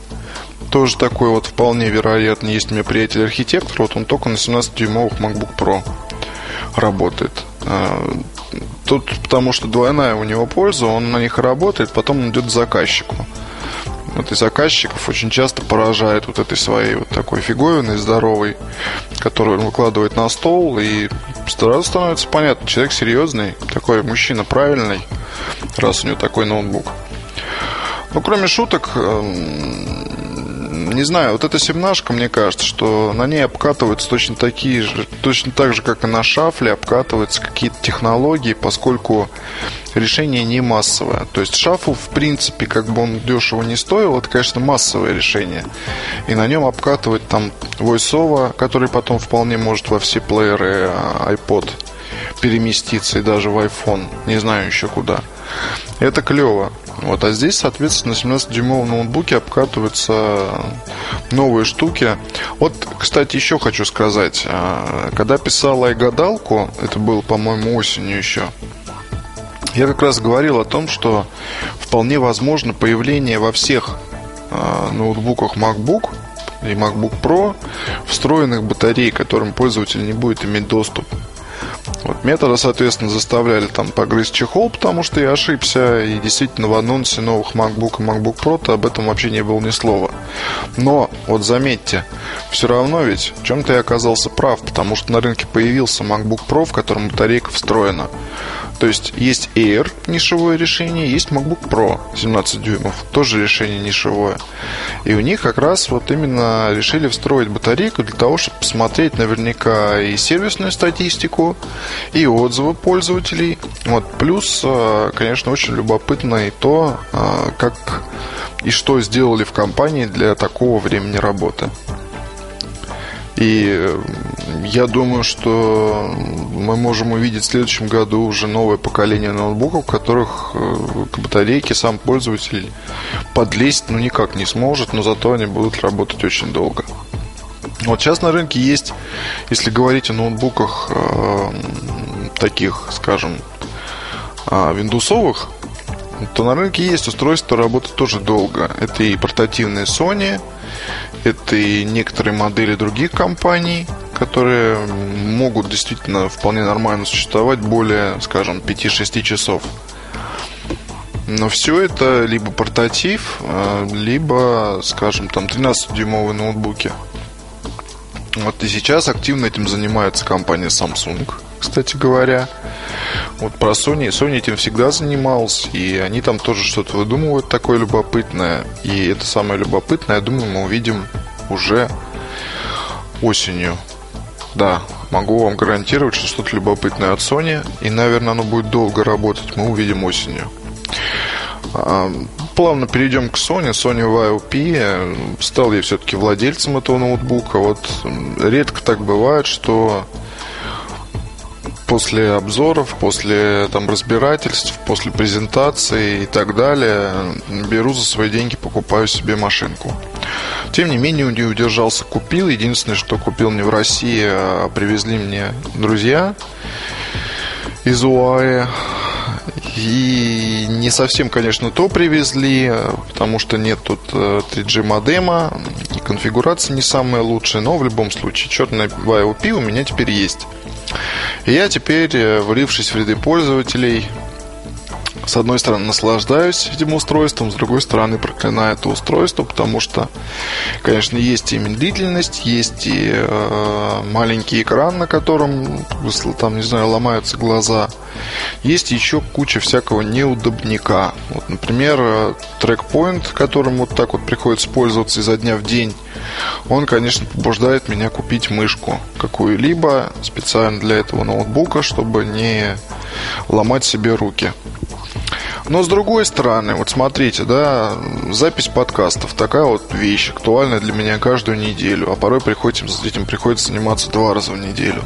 тоже такой вот вполне вероятно. Есть у меня приятель архитектор, вот он только на 17-дюймовых MacBook Pro работает. А, тут потому что двойная у него польза, он на них работает, потом он идет к заказчику вот и заказчиков очень часто поражает вот этой своей вот такой фиговиной здоровой, которую он выкладывает на стол, и сразу становится понятно, человек серьезный, такой мужчина правильный, раз у него такой ноутбук. Ну, кроме шуток, эм, не знаю, вот эта семнашка, мне кажется, что на ней обкатываются точно такие же, точно так же, как и на шафле, обкатываются какие-то технологии, поскольку решение не массовое. То есть шафл, в принципе, как бы он дешево не стоил, это, конечно, массовое решение. И на нем обкатывать там VoiceOver, который потом вполне может во все плееры а, iPod переместиться и даже в iPhone, не знаю еще куда. Это клево. Вот, а здесь, соответственно, на 17-дюймовом ноутбуке обкатываются новые штуки. Вот, кстати, еще хочу сказать. А, когда писал iGadalку, это было, по-моему, осенью еще, я как раз говорил о том, что вполне возможно появление во всех а, ноутбуках MacBook и MacBook Pro встроенных батарей, которым пользователь не будет иметь доступ. Вот метода, соответственно, заставляли там погрызть чехол, потому что я ошибся, и действительно в анонсе новых MacBook и MacBook Pro об этом вообще не было ни слова. Но, вот заметьте, все равно ведь в чем-то я оказался прав, потому что на рынке появился MacBook Pro, в котором батарейка встроена. То есть есть Air, нишевое решение, есть MacBook Pro 17 дюймов, тоже решение нишевое. И у них как раз вот именно решили встроить батарейку для того, чтобы посмотреть наверняка и сервисную статистику, и отзывы пользователей. Вот. Плюс, э, конечно, очень любопытно и то, э, как и что сделали в компании для такого времени работы. И э, я думаю, что мы можем увидеть в следующем году уже новое поколение ноутбуков, в которых э, к батарейке сам пользователь подлезть ну никак не сможет, но зато они будут работать очень долго. Вот сейчас на рынке есть, если говорить о ноутбуках э, таких, скажем, э, виндусовых, то на рынке есть устройства, работают тоже долго. Это и портативные Sony, это и некоторые модели других компаний, которые могут действительно вполне нормально существовать более, скажем, 5-6 часов. Но все это либо портатив, э, либо, скажем, там 13-дюймовые ноутбуки. Вот и сейчас активно этим занимается компания Samsung, кстати говоря. Вот про Sony. Sony этим всегда занимался, и они там тоже что-то выдумывают такое любопытное. И это самое любопытное, я думаю, мы увидим уже осенью. Да, могу вам гарантировать, что что-то любопытное от Sony, и, наверное, оно будет долго работать, мы увидим осенью. А, плавно перейдем к Sony. Sony YOP. Стал я все-таки владельцем этого ноутбука. Вот редко так бывает, что после обзоров, после там разбирательств, после презентации и так далее беру за свои деньги, покупаю себе машинку. Тем не менее, не удержался, купил. Единственное, что купил не в России, а привезли мне друзья из УАЭ. И не совсем, конечно, то привезли, потому что нет тут 3G модема, и конфигурация не самая лучшая, но в любом случае черный YOP у меня теперь есть. Я теперь, влившись в ряды пользователей, с одной стороны, наслаждаюсь этим устройством, с другой стороны, проклинаю это устройство, потому что, конечно, есть и медлительность, есть и э, маленький экран, на котором, там, не знаю, ломаются глаза. Есть еще куча всякого неудобника. Вот, например, трекпоинт, которым вот так вот приходится пользоваться изо дня в день, он, конечно, побуждает меня купить мышку какую-либо специально для этого ноутбука, чтобы не ломать себе руки. Но с другой стороны, вот смотрите, да, запись подкастов такая вот вещь, актуальная для меня каждую неделю, а порой приходится, этим приходится заниматься два раза в неделю.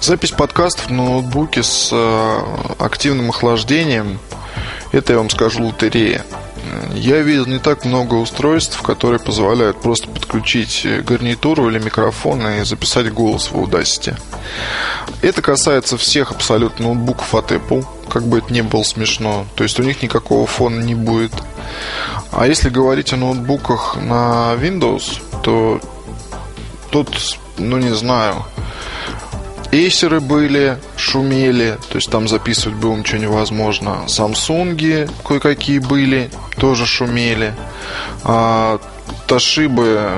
Запись подкастов на ноутбуке с э, активным охлаждением, это я вам скажу лотерея. Я видел не так много устройств, которые позволяют просто подключить гарнитуру или микрофон и записать голос в Audacity. Это касается всех абсолютно ноутбуков от Apple, как бы это ни было смешно. То есть у них никакого фона не будет. А если говорить о ноутбуках на Windows, то тут, ну не знаю, Эйсеры были, шумели, то есть там записывать было ничего невозможно. Самсунги кое-какие были, тоже шумели. А, Тошибы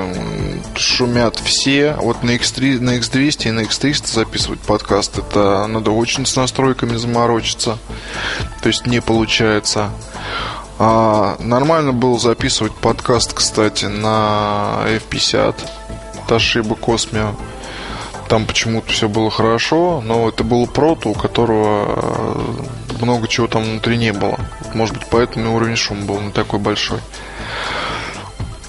шумят все. Вот на, X3, на X200 и на X300 записывать подкаст, это надо очень с настройками заморочиться. То есть не получается. А, нормально было записывать подкаст, кстати, на F50 Toshiba Cosmio. Там почему-то все было хорошо, но это был прото, у которого э, много чего там внутри не было. Может быть, поэтому уровень шума был не такой большой.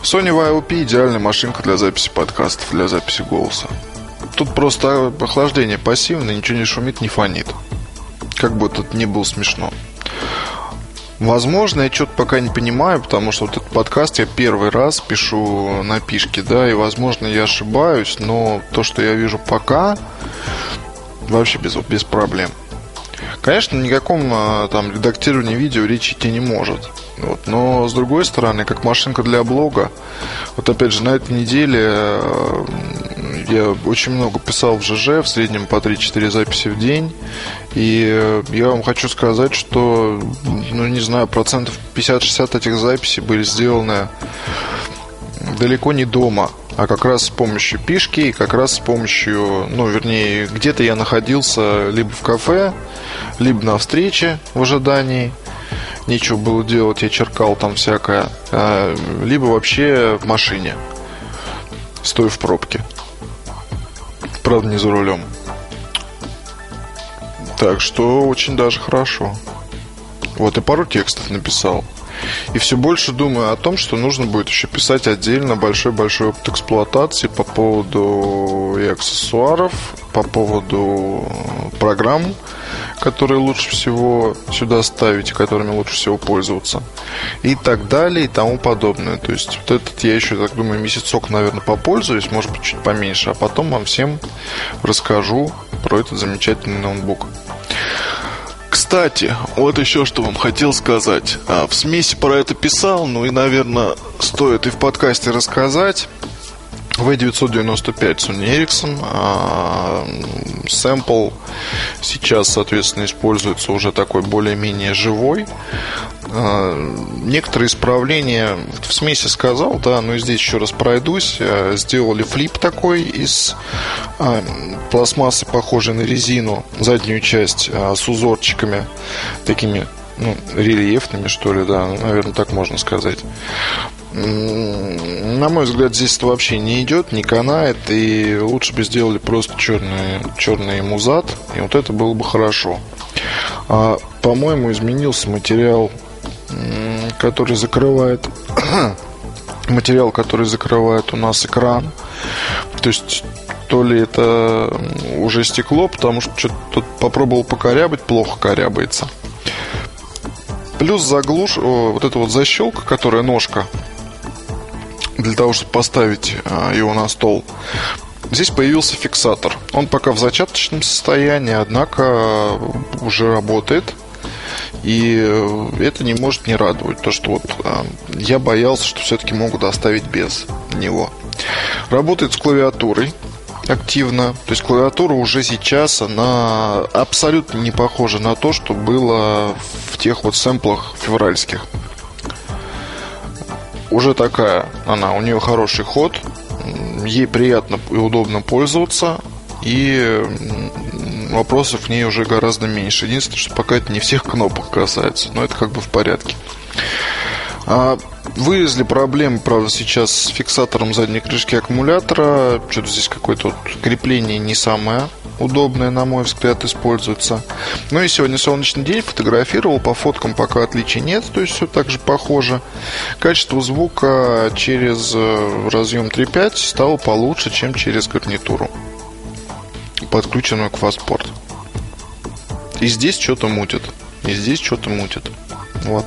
Sony YOP идеальная машинка для записи подкастов, для записи голоса. Тут просто охлаждение пассивное, ничего не шумит, не фонит. Как бы это ни было смешно. Возможно, я что-то пока не понимаю, потому что вот этот подкаст я первый раз пишу на пишке, да, и, возможно, я ошибаюсь, но то, что я вижу пока, вообще без, без проблем. Конечно, никаком а, там редактировании видео речи идти не может. Вот. Но с другой стороны, как машинка для блога, вот опять же, на этой неделе э, я очень много писал в ЖЖ, в среднем по 3-4 записи в день. И э, я вам хочу сказать, что, ну не знаю, процентов 50-60 этих записей были сделаны далеко не дома, а как раз с помощью пишки и как раз с помощью, ну, вернее, где-то я находился либо в кафе, либо на встрече в ожидании – нечего было делать, я черкал там всякое, а, либо вообще в машине, стоя в пробке. Правда, не за рулем. Так что очень даже хорошо. Вот, и пару текстов написал. И все больше думаю о том, что нужно будет еще писать отдельно большой-большой опыт эксплуатации по поводу и аксессуаров, по поводу программ, которые лучше всего сюда ставить, которыми лучше всего пользоваться. И так далее, и тому подобное. То есть вот этот я еще, так думаю, месяцок, наверное, попользуюсь, может быть, чуть поменьше, а потом вам всем расскажу про этот замечательный ноутбук. Кстати, вот еще что вам хотел сказать. А, в смеси про это писал, ну и, наверное, стоит и в подкасте рассказать. V995 Sony Ericsson. А, сэмпл сейчас, соответственно, используется уже такой более-менее живой. А, некоторые исправления в смеси сказал, да, но здесь еще раз пройдусь. А, сделали флип такой из пластмассы, похожей на резину, заднюю часть с узорчиками такими ну, рельефными, что ли, да, наверное, так можно сказать. На мой взгляд, здесь это вообще не идет, не канает, и лучше бы сделали просто черный, черный музат, и вот это было бы хорошо. А, по-моему, изменился материал, который закрывает <coughs> материал, который закрывает у нас экран. То есть то ли это уже стекло, потому что что-то тут попробовал покорябать, плохо корябается. Плюс заглуш, вот эта вот защелка, которая ножка, для того, чтобы поставить а, его на стол, здесь появился фиксатор. Он пока в зачаточном состоянии, однако уже работает. И э, это не может не радовать. То, что вот я боялся, что все-таки могут оставить без него. Работает с клавиатурой активно. То есть клавиатура уже сейчас, она абсолютно не похожа на то, что было в тех вот сэмплах февральских. Уже такая она, у нее хороший ход, ей приятно и удобно пользоваться, и вопросов в ней уже гораздо меньше. Единственное, что пока это не всех кнопок касается, но это как бы в порядке. А вылезли проблемы, правда, сейчас с фиксатором задней крышки аккумулятора. Что-то здесь какое-то вот крепление не самое удобное, на мой взгляд, используется. Ну и сегодня солнечный день, фотографировал, по фоткам пока отличий нет, то есть все так же похоже. Качество звука через э, разъем 3.5 стало получше, чем через гарнитуру, подключенную к Fastport. И здесь что-то мутит. И здесь что-то мутит. Вот.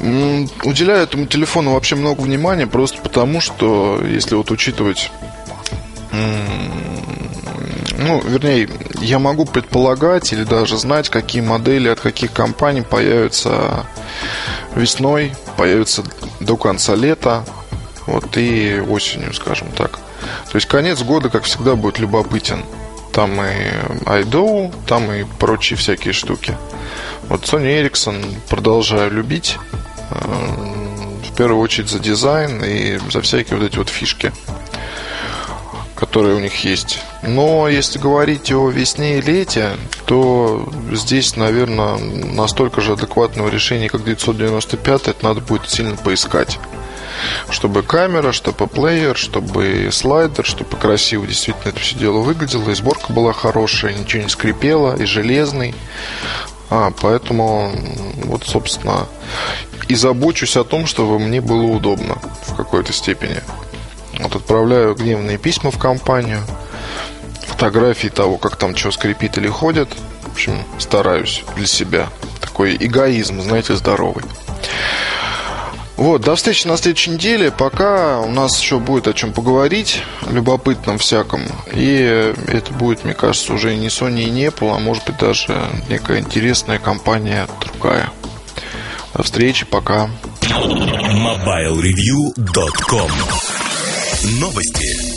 Уделяю этому телефону вообще много внимания, просто потому что, если вот учитывать ну, вернее, я могу предполагать или даже знать, какие модели от каких компаний появятся весной, появятся до конца лета, вот и осенью, скажем так. То есть конец года, как всегда, будет любопытен. Там и iDo, там и прочие всякие штуки. Вот Sony Ericsson продолжаю любить. Э, в первую очередь за дизайн и за всякие вот эти вот фишки которые у них есть. Но если говорить о весне и лете, то здесь, наверное, настолько же адекватного решения, как 995, это надо будет сильно поискать. Чтобы камера, чтобы плеер, чтобы слайдер, чтобы красиво действительно это все дело выглядело, и сборка была хорошая, ничего не скрипело, и железный. А, поэтому вот, собственно, и забочусь о том, чтобы мне было удобно в какой-то степени. Вот отправляю гневные письма в компанию, фотографии того, как там что скрипит или ходит. В общем, стараюсь для себя. Такой эгоизм, знаете, здоровый. Вот, до встречи на следующей неделе. Пока у нас еще будет о чем поговорить, любопытном всяком. И это будет, мне кажется, уже не Sony и не Apple, а может быть даже некая интересная компания другая. До встречи, пока. MobileReview.com Новости.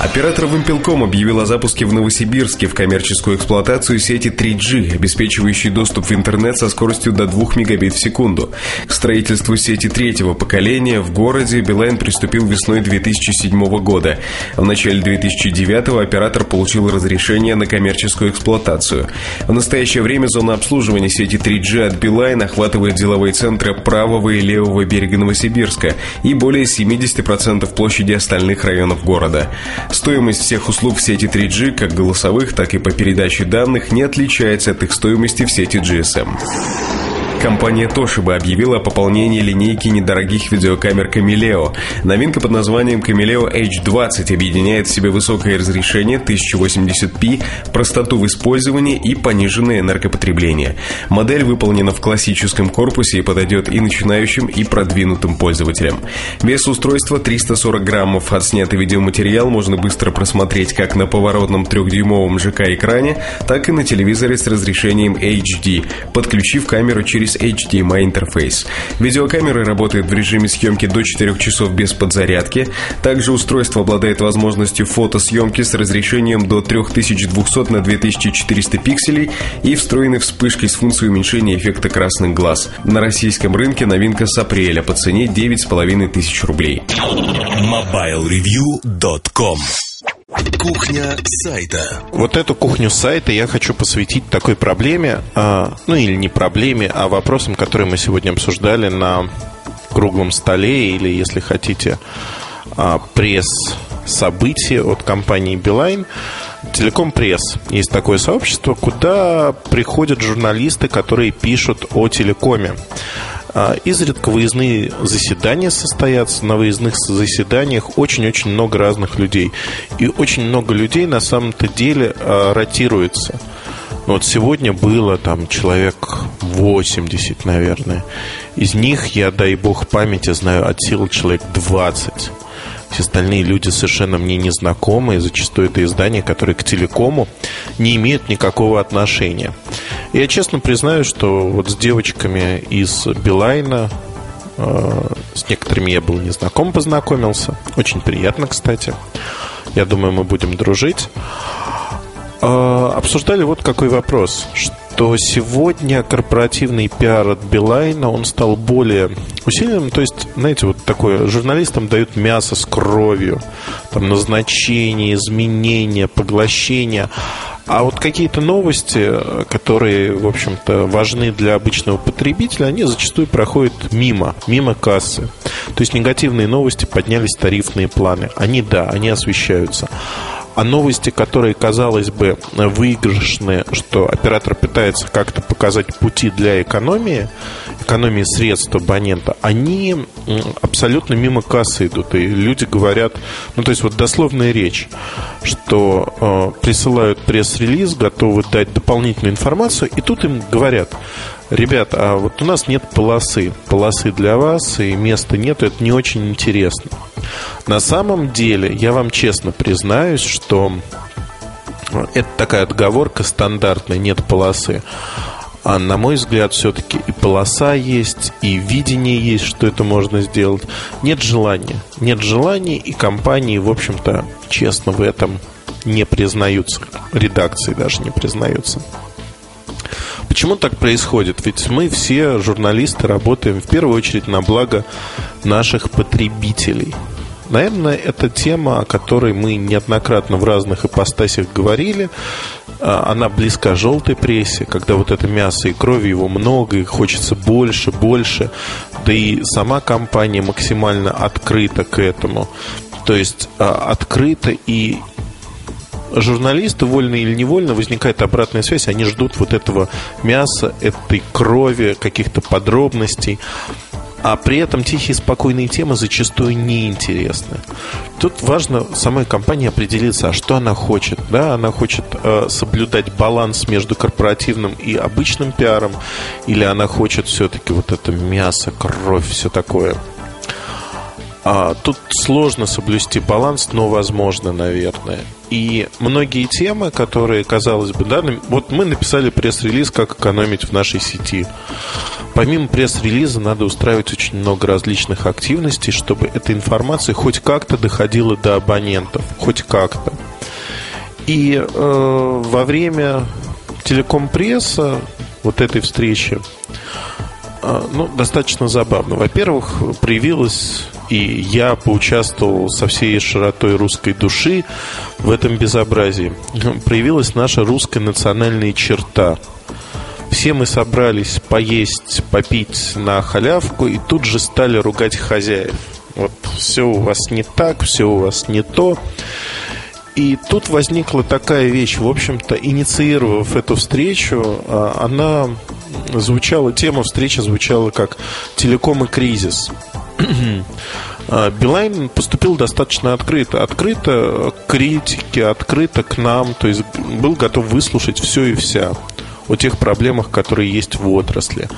Оператор Вимпелком объявил о запуске в Новосибирске в коммерческую эксплуатацию сети 3G, обеспечивающей доступ в интернет со скоростью до 2 мегабит в секунду. К строительству сети третьего поколения в городе Билайн приступил весной 2007 года. В начале 2009 оператор получил разрешение на коммерческую эксплуатацию. В настоящее время зона обслуживания сети 3G от Билайн охватывает деловые центры правого и левого берега Новосибирска и более 70% площади остальных районов города. Стоимость всех услуг в сети 3G, как голосовых, так и по передаче данных, не отличается от их стоимости в сети GSM. Компания Toshiba объявила о пополнении линейки недорогих видеокамер Camileo. Новинка под названием Camileo H20 объединяет в себе высокое разрешение 1080p, простоту в использовании и пониженное энергопотребление. Модель выполнена в классическом корпусе и подойдет и начинающим, и продвинутым пользователям. Вес устройства 340 граммов. Отснятый видеоматериал можно быстро просмотреть как на поворотном трехдюймовом ЖК-экране, так и на телевизоре с разрешением HD, подключив камеру через через HDMI интерфейс. Видеокамера работает в режиме съемки до 4 часов без подзарядки. Также устройство обладает возможностью фотосъемки с разрешением до 3200 на 2400 пикселей и встроенной вспышкой с функцией уменьшения эффекта красных глаз. На российском рынке новинка с апреля по цене 9500 рублей. MobileReview.com Кухня сайта. Вот эту кухню сайта я хочу посвятить такой проблеме, а, ну или не проблеме, а вопросам, которые мы сегодня обсуждали на круглом столе или, если хотите, а, пресс-событие от компании Beeline. Телеком Пресс. Есть такое сообщество, куда приходят журналисты, которые пишут о телекоме. А, изредка выездные заседания состоятся. На выездных заседаниях очень-очень много разных людей. И очень много людей на самом-то деле а, ротируется. Ну, вот сегодня было там человек 80, наверное. Из них я, дай бог памяти, знаю от силы человек 20. Все остальные люди совершенно мне не знакомы, и зачастую это издания, которые к телекому не имеют никакого отношения. Я честно признаю, что вот с девочками из Билайна, э, с некоторыми я был не знаком, познакомился. Очень приятно, кстати. Я думаю, мы будем дружить. Э, обсуждали вот какой вопрос, что сегодня корпоративный пиар от Билайна, он стал более усиленным. То есть, знаете, вот такое, журналистам дают мясо с кровью, там назначение, изменения, поглощение. А вот какие-то новости, которые, в общем-то, важны для обычного потребителя, они зачастую проходят мимо, мимо кассы. То есть негативные новости поднялись тарифные планы. Они, да, они освещаются. А новости, которые, казалось бы, выигрышные, что оператор пытается как-то показать пути для экономии, экономии средств абонента, они абсолютно мимо кассы идут. И люди говорят, ну то есть вот дословная речь, что э, присылают пресс-релиз, готовы дать дополнительную информацию, и тут им говорят, ребят, а вот у нас нет полосы, полосы для вас, и места нет, это не очень интересно. На самом деле, я вам честно признаюсь, что это такая отговорка стандартная, нет полосы. А на мой взгляд, все-таки и полоса есть, и видение есть, что это можно сделать. Нет желания. Нет желания, и компании, в общем-то, честно в этом не признаются. Редакции даже не признаются. Почему так происходит? Ведь мы все журналисты работаем в первую очередь на благо наших потребителей. Наверное, это тема, о которой мы неоднократно в разных ипостасях говорили. А, она близка желтой прессе, когда вот это мясо и крови его много, и хочется больше, больше. Да и сама компания максимально открыта к этому. То есть а, открыто и журналисты, вольно или невольно, возникает обратная связь, они ждут вот этого мяса, этой крови, каких-то подробностей. А при этом тихие, спокойные темы зачастую неинтересны. Тут важно самой компании определиться, а что она хочет. Да, она хочет э, соблюдать баланс между корпоративным и обычным пиаром, или она хочет все-таки вот это мясо, кровь, все такое. А, тут сложно соблюсти баланс, но возможно, наверное. И многие темы, которые, казалось бы, да, вот мы написали пресс-релиз, как экономить в нашей сети. Помимо пресс-релиза надо устраивать очень много различных активностей, чтобы эта информация хоть как-то доходила до абонентов, хоть как-то. И э, во время телеком-пресса, вот этой встречи, э, ну, достаточно забавно. Во-первых, проявилась и я поучаствовал со всей широтой русской души в этом безобразии. Проявилась наша русская национальная черта. Все мы собрались поесть, попить на халявку и тут же стали ругать хозяев. Вот все у вас не так, все у вас не то. И тут возникла такая вещь, в общем-то, инициировав эту встречу, а, она звучала, тема встречи звучала как «Телеком и кризис». <clears throat> А, Билайн поступил достаточно открыто. Открыто к критике, открыто к нам. То есть был готов выслушать все и вся о тех проблемах, которые есть в отрасли.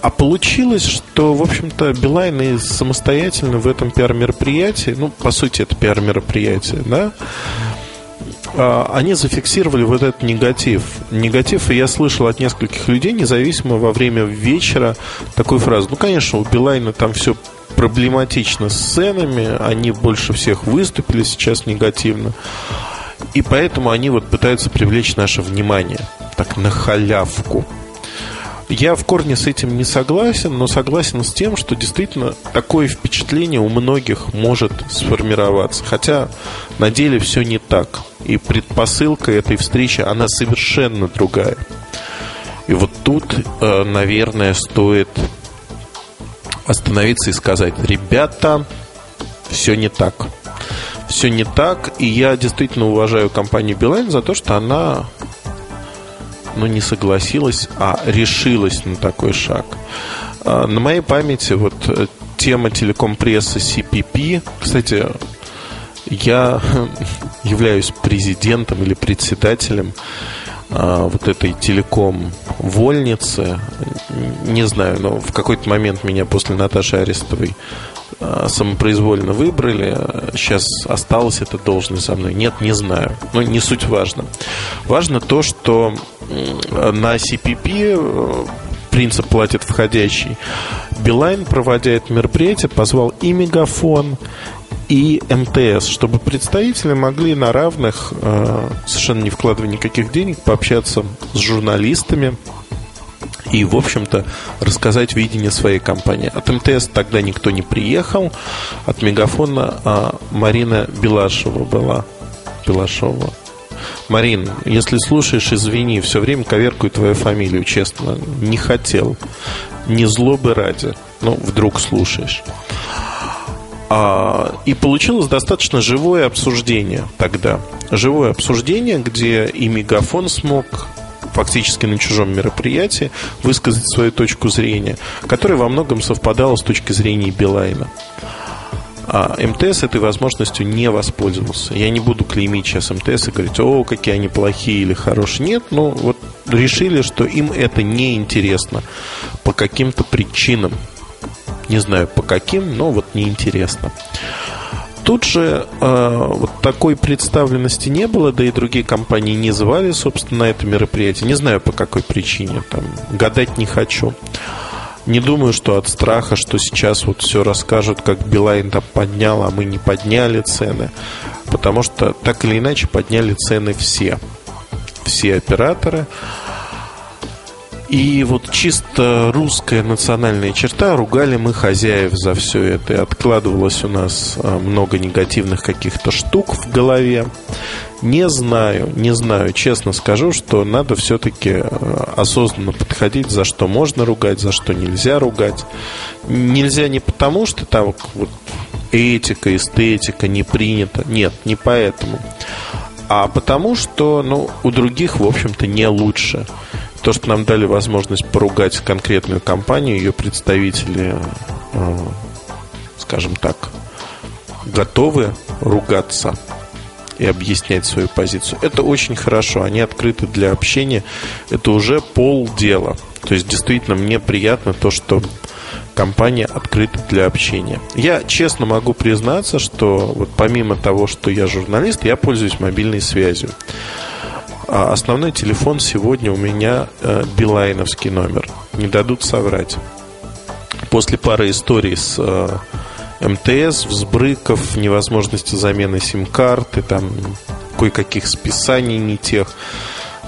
А получилось, что, в общем-то, Билайн и самостоятельно в этом пиар-мероприятии, ну, по сути, это пиар-мероприятие, да, а, они зафиксировали вот этот негатив. Негатив, и я слышал от нескольких людей, независимо во время вечера, такую фразу. Ну, конечно, у Билайна там все проблематично с ценами, они больше всех выступили сейчас негативно. И поэтому они вот пытаются привлечь наше внимание, так на халявку. Я в корне с этим не согласен, но согласен с тем, что действительно такое впечатление у многих может сформироваться. Хотя на деле все не так. И предпосылка этой встречи, она совершенно другая. И вот тут, э, наверное, стоит остановиться и сказать, ребята, все не так. Все не так, и я действительно уважаю компанию Билайн за то, что она ну, не согласилась, а решилась на такой шаг. А, на моей памяти вот э, тема телеком-прессы CPP, кстати, я <laughs> являюсь президентом или председателем вот этой телеком вольницы. Не знаю, но в какой-то момент меня после Наташи Арестовой э, самопроизвольно выбрали. Сейчас осталась эта должность за мной. Нет, не знаю. Но не суть важно. Важно то, что на CPP э, принцип платит входящий. Билайн, проводя это мероприятие, позвал и Мегафон, и МТС, чтобы представители могли на равных, э, совершенно не вкладывая никаких денег, пообщаться с журналистами и, в общем-то, рассказать видение своей компании. От МТС тогда никто не приехал, от Мегафона а Марина Белашева была. Белашова. Марин, если слушаешь, извини, все время коверкую твою фамилию, честно. Не хотел. Не злобы ради. Ну, вдруг слушаешь. А, и получилось достаточно живое обсуждение тогда. Живое обсуждение, где и Мегафон смог фактически на чужом мероприятии высказать свою точку зрения, которая во многом совпадала с точки зрения Билайна. А МТС этой возможностью не воспользовался. Я не буду клеймить сейчас МТС и говорить, о, какие они плохие или хорошие. Нет, ну вот решили, что им это не интересно по каким-то причинам. Не знаю по каким, но вот неинтересно. Тут же э, вот такой представленности не было, да и другие компании не звали, собственно, на это мероприятие. Не знаю по какой причине, там, гадать не хочу. Не думаю, что от страха, что сейчас вот все расскажут, как Билайн там поднял, а мы не подняли цены. Потому что так или иначе подняли цены все. Все операторы. И вот чисто русская национальная черта, ругали мы хозяев за все это. И откладывалось у нас а, много негативных каких-то штук в голове. Не знаю, не знаю. Честно скажу, что надо все-таки а, осознанно подходить, за что можно ругать, за что нельзя ругать. Нельзя не потому, что там вот этика, эстетика не принята. Нет, не поэтому. А потому, что ну, у других, в общем-то, не лучше то, что нам дали возможность поругать конкретную компанию, ее представители, э, скажем так, готовы ругаться и объяснять свою позицию. Это очень хорошо. Они открыты для общения. Это уже полдела. То есть, действительно, мне приятно то, что компания открыта для общения. Я честно могу признаться, что вот помимо того, что я журналист, я пользуюсь мобильной связью. А основной телефон сегодня у меня э, билайновский номер. Не дадут соврать. После пары историй с э, МТС, взбрыков, невозможности замены сим-карты, там кое-каких списаний не тех.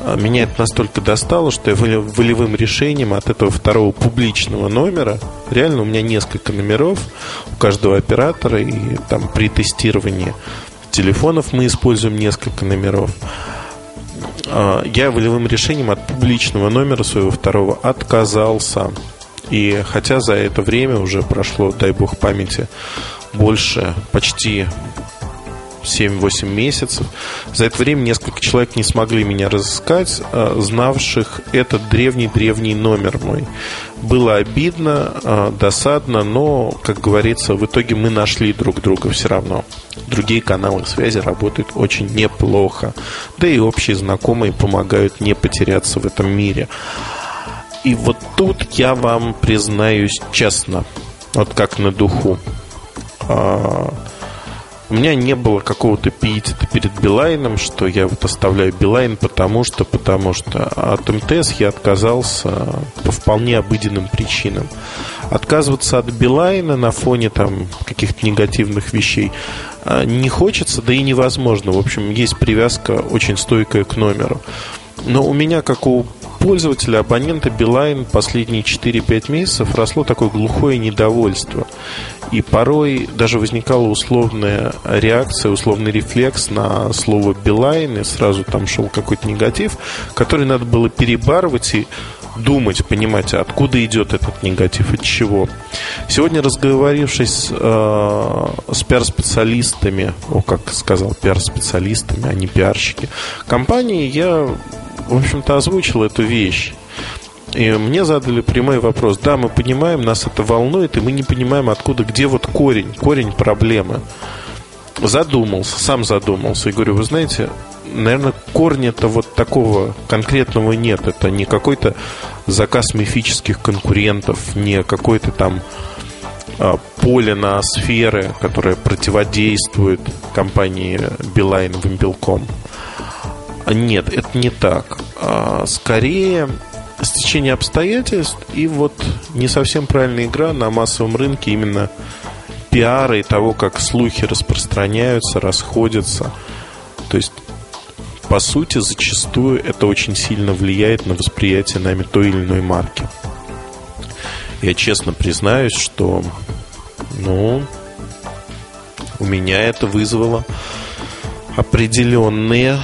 А, меня это настолько достало, что я волевым решением от этого второго публичного номера, реально у меня несколько номеров у каждого оператора, и там при тестировании телефонов мы используем несколько номеров. А, я волевым решением от публичного номера своего второго отказался. И хотя за это время уже прошло, дай бог памяти, больше почти 7-8 месяцев. За это время несколько человек не смогли меня разыскать, а, знавших этот древний-древний номер мой. Было обидно, а, досадно, но, как говорится, в итоге мы нашли друг друга все равно. Другие каналы связи работают очень неплохо. Да и общие знакомые помогают не потеряться в этом мире. И вот тут я вам признаюсь честно, вот как на духу. У меня не было какого-то пиетета перед Билайном, что я вот оставляю Билайн, потому что, потому что от МТС я отказался по вполне обыденным причинам. Отказываться от Билайна на фоне там каких-то негативных вещей а, не хочется, да и невозможно. В общем, есть привязка очень стойкая к номеру. Но у меня, как у пользователя, абонента Билайн последние 4-5 месяцев росло такое глухое недовольство. И порой даже возникала условная реакция, условный рефлекс на слово Билайн, и сразу там шел какой-то негатив, который надо было перебарывать и думать, понимать, откуда идет этот негатив, от чего. Сегодня, разговорившись э, с пиар-специалистами, о, как сказал, пиар-специалистами, а не пиарщики, компании, я в общем-то, озвучил эту вещь. И мне задали прямой вопрос. Да, мы понимаем, нас это волнует, и мы не понимаем, откуда, где вот корень, корень проблемы. задумался, сам задумался. И говорю, вы знаете, наверное, корня-то вот такого конкретного нет. Это не какой-то заказ мифических конкурентов, не какой-то там а, поле на сферы, которое противодействует компании Билайн Вимпелком. Нет, это не так. А, скорее, стечение обстоятельств и вот не совсем правильная игра на массовом рынке именно пиара и того, как слухи распространяются, расходятся. То есть, по сути, зачастую это очень сильно влияет на восприятие нами той или иной марки. Я честно признаюсь, что, ну, у меня это вызвало определенные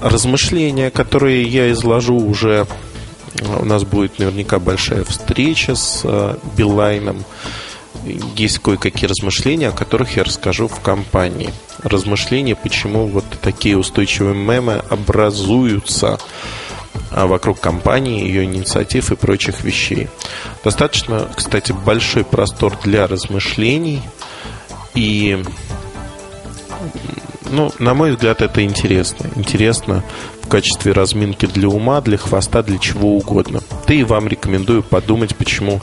размышления, которые я изложу уже. У нас будет наверняка большая встреча с э, Билайном. Есть кое-какие размышления, о которых я расскажу в компании. Размышления, почему вот такие устойчивые мемы образуются а, вокруг компании, ее инициатив и прочих вещей. Достаточно, кстати, большой простор для размышлений. И, ну, на мой взгляд, это интересно. Интересно в качестве разминки для ума, для хвоста, для чего угодно. Да и вам рекомендую подумать, почему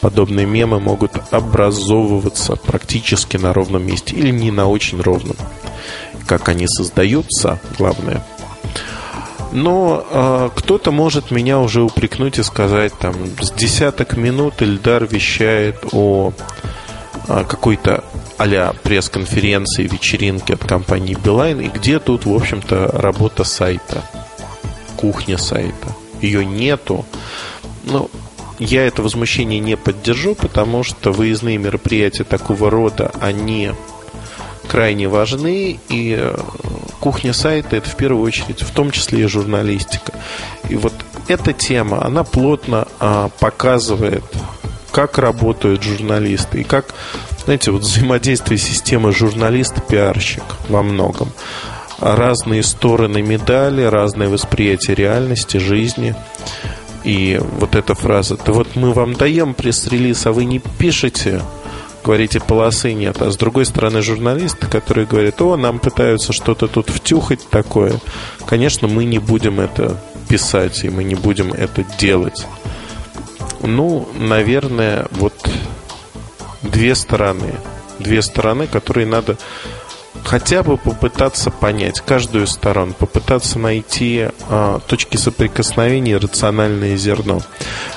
подобные мемы могут образовываться практически на ровном месте или не на очень ровном. Как они создаются, главное – но э, кто-то может меня уже упрекнуть и сказать, там, с десяток минут Эльдар вещает о какой-то а пресс-конференции, вечеринке от компании Билайн, и где тут, в общем-то, работа сайта, кухня сайта. Ее нету. Ну, я это возмущение не поддержу, потому что выездные мероприятия такого рода, они крайне важны, и э, кухня сайта это в первую очередь, в том числе и журналистика. И вот эта тема, она плотно а, показывает, как работают журналисты и как, знаете, вот взаимодействие системы журналист-пиарщик во многом. Разные стороны медали, разное восприятие реальности, жизни. И вот эта фраза, да вот мы вам даем пресс-релиз, а вы не пишете, говорите, полосы нет. А с другой стороны, журналисты, которые говорят, о, нам пытаются что-то тут втюхать такое. Конечно, мы не будем это писать, и мы не будем это делать. Ну, наверное, вот две стороны. Две стороны, которые надо хотя бы попытаться понять каждую из сторон, попытаться найти а, точки соприкосновения, рациональное зерно.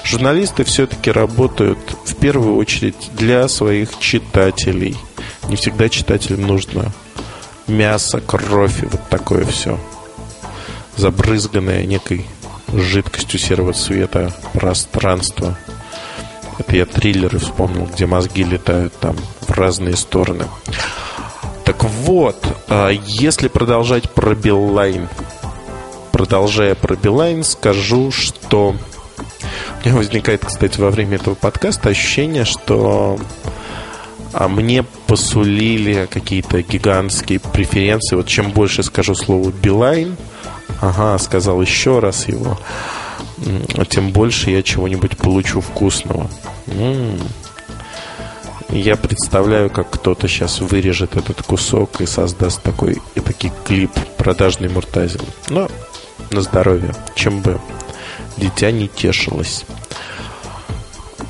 Журналисты все-таки работают в первую очередь для своих читателей. Не всегда читателям нужно мясо, кровь и вот такое все. Забрызганное некой жидкостью серого цвета пространство. Это я триллеры вспомнил, где мозги летают там в разные стороны. Так вот, а, если продолжать про Билайн, продолжая про Билайн, скажу, что у меня возникает, кстати, во время этого подкаста ощущение, что а мне посулили какие-то гигантские преференции. Вот чем больше скажу слово Билайн, ага, сказал еще раз его, тем больше я чего-нибудь получу вкусного. М-м-м. Я представляю, как кто-то сейчас вырежет этот кусок и создаст такой и такой клип продажный Муртазин. Но на здоровье, чем бы дитя не тешилось.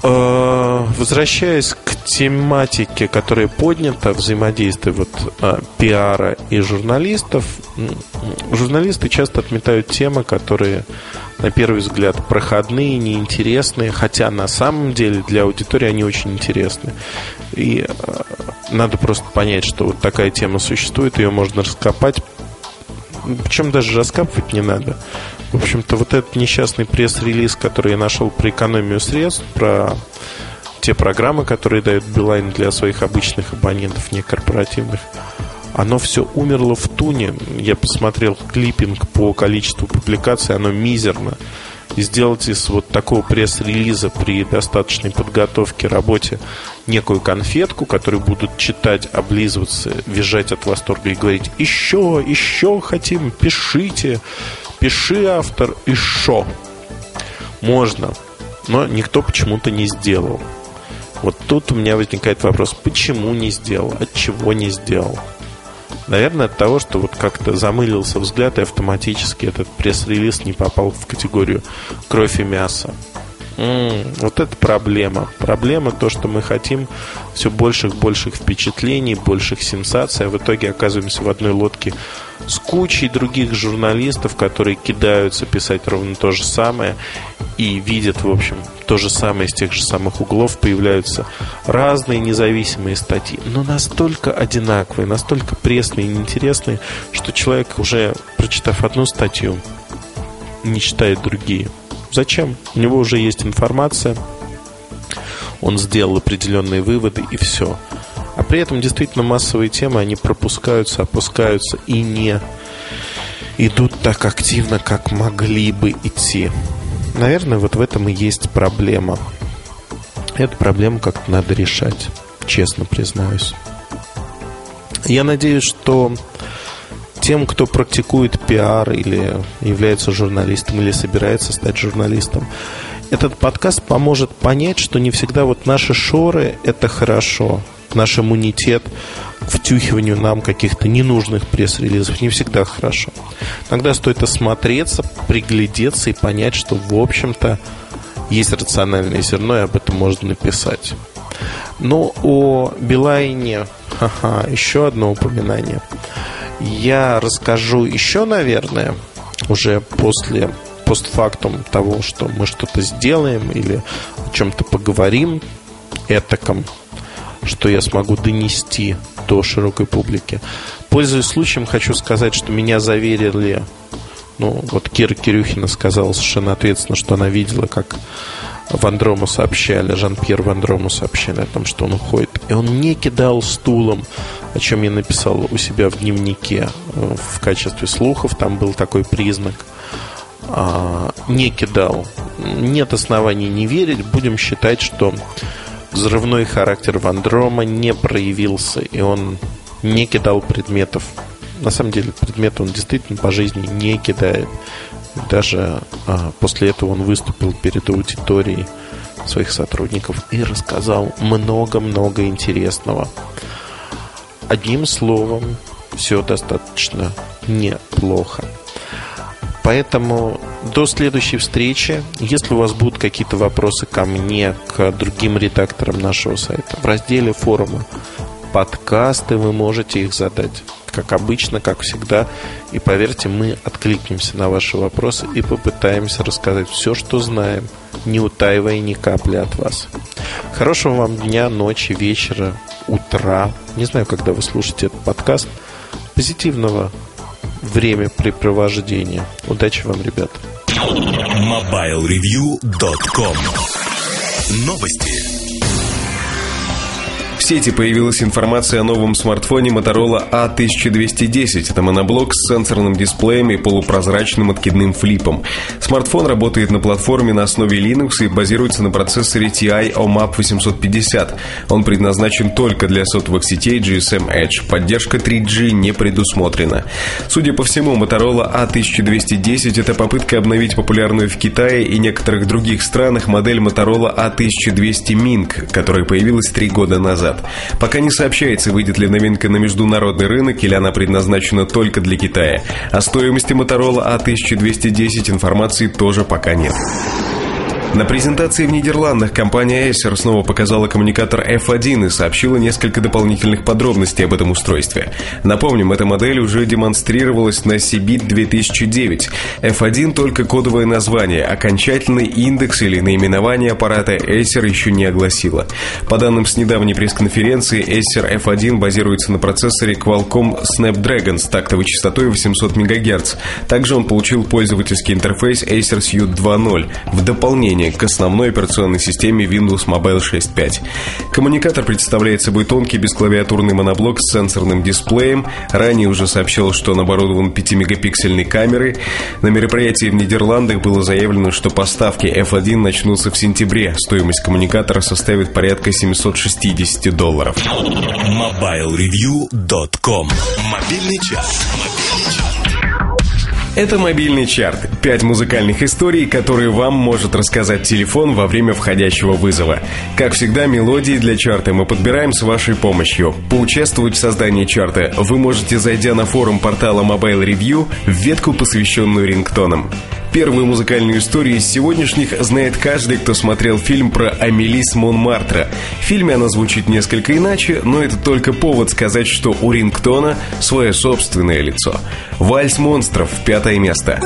Э, возвращаясь тематике, которая поднята, взаимодействие вот, а, пиара и журналистов, журналисты часто отметают темы, которые на первый взгляд проходные, неинтересные, хотя на самом деле для аудитории они очень интересны. И э, надо просто понять, что вот такая тема существует, ее можно раскопать. Причем даже раскапывать не надо. В общем-то, вот этот несчастный пресс-релиз, который я нашел про экономию средств, про те программы, которые дает Билайн для своих обычных абонентов, не корпоративных, оно все умерло в туне. Я посмотрел клиппинг по количеству публикаций, оно мизерно. И сделать из вот такого пресс-релиза при достаточной подготовке, работе некую конфетку, которую будут читать, облизываться, визжать от восторга и говорить «Еще, еще хотим, пишите, пиши, автор, еще». Можно, но никто почему-то не сделал. Вот тут у меня возникает вопрос, почему не сделал, от чего не сделал. Наверное, от того, что вот как-то замылился взгляд, и автоматически этот пресс-релиз не попал в категорию кровь и мясо. М-м, вот это проблема. Проблема то, что мы хотим все больших больших впечатлений, больших сенсаций, а в итоге оказываемся в одной лодке с кучей других журналистов, которые кидаются писать ровно то же самое и видят, в общем, то же самое из тех же самых углов, появляются разные независимые статьи, но настолько одинаковые, настолько пресные и неинтересные, что человек, уже прочитав одну статью, не читает другие. Зачем? У него уже есть информация, он сделал определенные выводы и все. А при этом действительно массовые темы, они пропускаются, опускаются и не идут так активно, как могли бы идти. Наверное, вот в этом и есть проблема. Эту проблему как-то надо решать, честно признаюсь. Я надеюсь, что тем, кто практикует пиар или является журналистом или собирается стать журналистом, этот подкаст поможет понять, что не всегда вот наши шоры – это хорошо, наш иммунитет втюхиванию нам каких-то ненужных пресс-релизов не всегда хорошо. Иногда стоит осмотреться, приглядеться и понять, что, в общем-то, есть рациональное зерно, и об этом можно написать. Но о Билайне, ха-ха, еще одно упоминание – я расскажу еще, наверное, уже после постфактум того, что мы что-то сделаем или о чем-то поговорим этаком, что я смогу донести до широкой публики. Пользуясь случаем, хочу сказать, что меня заверили, ну, вот Кира Кирюхина сказала совершенно ответственно, что она видела, как Вандрому сообщали, Жан-Пьер Вандрому сообщали о том, что он уходит. И он не кидал стулом, о чем я написал у себя в дневнике э, в качестве слухов. Там был такой признак. А, не кидал. Нет оснований не верить. Будем считать, что взрывной характер Вандрома не проявился, и он не кидал предметов. На самом деле, предметы он действительно по жизни не кидает. Даже а, после этого он выступил перед аудиторией своих сотрудников и рассказал много-много интересного. Одним словом, все достаточно неплохо. Поэтому до следующей встречи, если у вас будут какие-то вопросы ко мне, к другим редакторам нашего сайта, в разделе форума подкасты вы можете их задать как обычно, как всегда. И поверьте, мы откликнемся на ваши вопросы и попытаемся рассказать все, что знаем, не утаивая ни капли от вас. Хорошего вам дня, ночи, вечера, утра. Не знаю, когда вы слушаете этот подкаст. Позитивного времяпрепровождения. Удачи вам, ребят. MobileReview.com Новости сети появилась информация о новом смартфоне Motorola A1210. Это моноблок с сенсорным дисплеем и полупрозрачным откидным флипом. Смартфон работает на платформе на основе Linux и базируется на процессоре TI OMAP 850. Он предназначен только для сотовых сетей GSM Edge. Поддержка 3G не предусмотрена. Судя по всему, Motorola A1210 это попытка обновить популярную в Китае и некоторых других странах модель Motorola A1200 Ming, которая появилась три года назад. Пока не сообщается, выйдет ли новинка на международный рынок или она предназначена только для Китая. О стоимости Motorola A1210 информации тоже пока нет. На презентации в Нидерландах компания Acer снова показала коммуникатор F1 и сообщила несколько дополнительных подробностей об этом устройстве. Напомним, эта модель уже демонстрировалась на CBIT 2009. F1 только кодовое название, окончательный индекс или наименование аппарата Acer еще не огласила. По данным с недавней пресс-конференции, Acer F1 базируется на процессоре Qualcomm Snapdragon с тактовой частотой 800 МГц. Также он получил пользовательский интерфейс Acer Suite 2.0. В дополнение приложение к основной операционной системе Windows Mobile 6.5. Коммуникатор представляет собой тонкий бесклавиатурный моноблок с сенсорным дисплеем. Ранее уже сообщал, что он оборудован 5-мегапиксельной камерой. На мероприятии в Нидерландах было заявлено, что поставки F1 начнутся в сентябре. Стоимость коммуникатора составит порядка 760 долларов. MobileReview.com Мобильный час. Мобильный час. Это мобильный чарт. Пять музыкальных историй, которые вам может рассказать телефон во время входящего вызова. Как всегда, мелодии для чарта мы подбираем с вашей помощью. Поучаствовать в создании чарта вы можете, зайдя на форум портала Mobile Review в ветку, посвященную рингтонам. Первую музыкальную историю из сегодняшних знает каждый, кто смотрел фильм про Амелис Монмартра. В фильме она звучит несколько иначе, но это только повод сказать, что у рингтона свое собственное лицо. «Вальс монстров» — пятое место.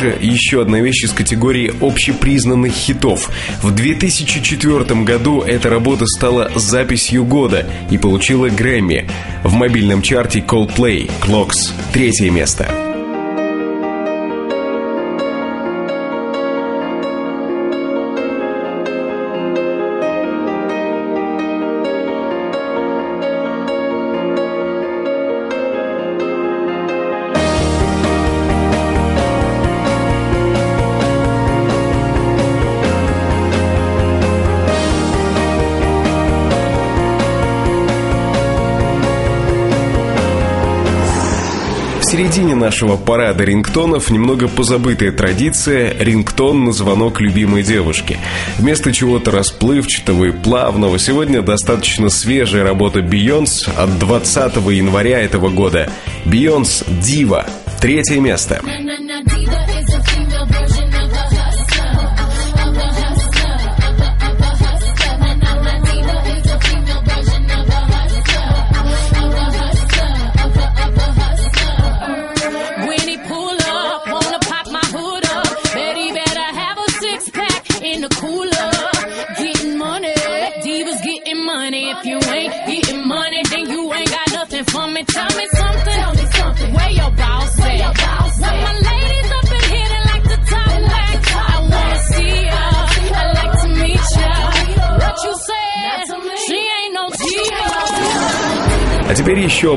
Выше еще одна вещь из категории общепризнанных хитов. В 2004 году эта работа стала записью года и получила Грэмми. В мобильном чарте Coldplay Clocks третье место. Середине нашего парада рингтонов немного позабытая традиция рингтон на звонок любимой девушки. Вместо чего-то расплывчатого и плавного сегодня достаточно свежая работа Бейонс от 20 января этого года. Бейонс Дива. Третье место.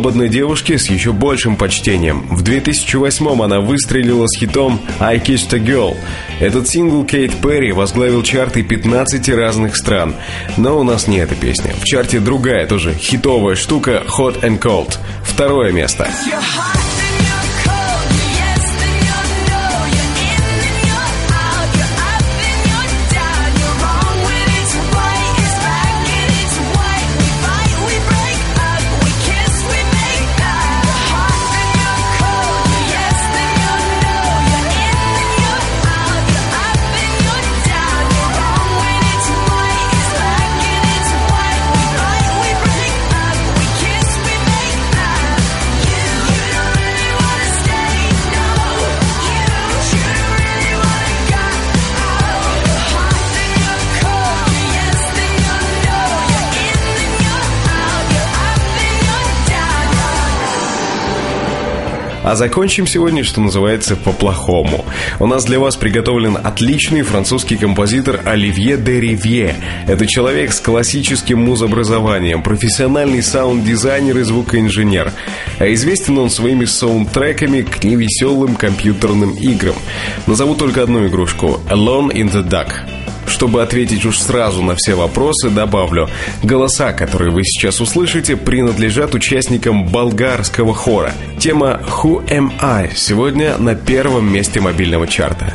Одной девушке с еще большим почтением. В 2008-м она выстрелила с хитом «I Kissed a Girl». Этот сингл Кейт Перри возглавил чарты 15 разных стран. Но у нас не эта песня. В чарте другая тоже хитовая штука «Hot and Cold». Второе место. You're А закончим сегодня, что называется, по-плохому. У нас для вас приготовлен отличный французский композитор Оливье де Ривье. Это человек с классическим музобразованием, профессиональный саунд-дизайнер и звукоинженер. А известен он своими саундтреками к невеселым компьютерным играм. Назову только одну игрушку – Alone in the Dark. Чтобы ответить уж сразу на все вопросы, добавлю, голоса, которые вы сейчас услышите, принадлежат участникам болгарского хора. Тема «Who am I» сегодня на первом месте мобильного чарта.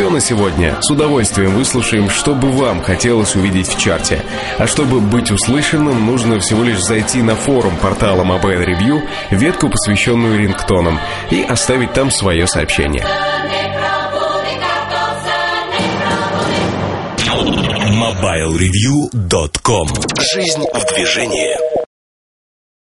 Все на сегодня. С удовольствием выслушаем, что бы вам хотелось увидеть в чарте. А чтобы быть услышанным, нужно всего лишь зайти на форум портала Mobile Review, ветку, посвященную рингтонам, и оставить там свое сообщение. MobileReview.com Жизнь в движении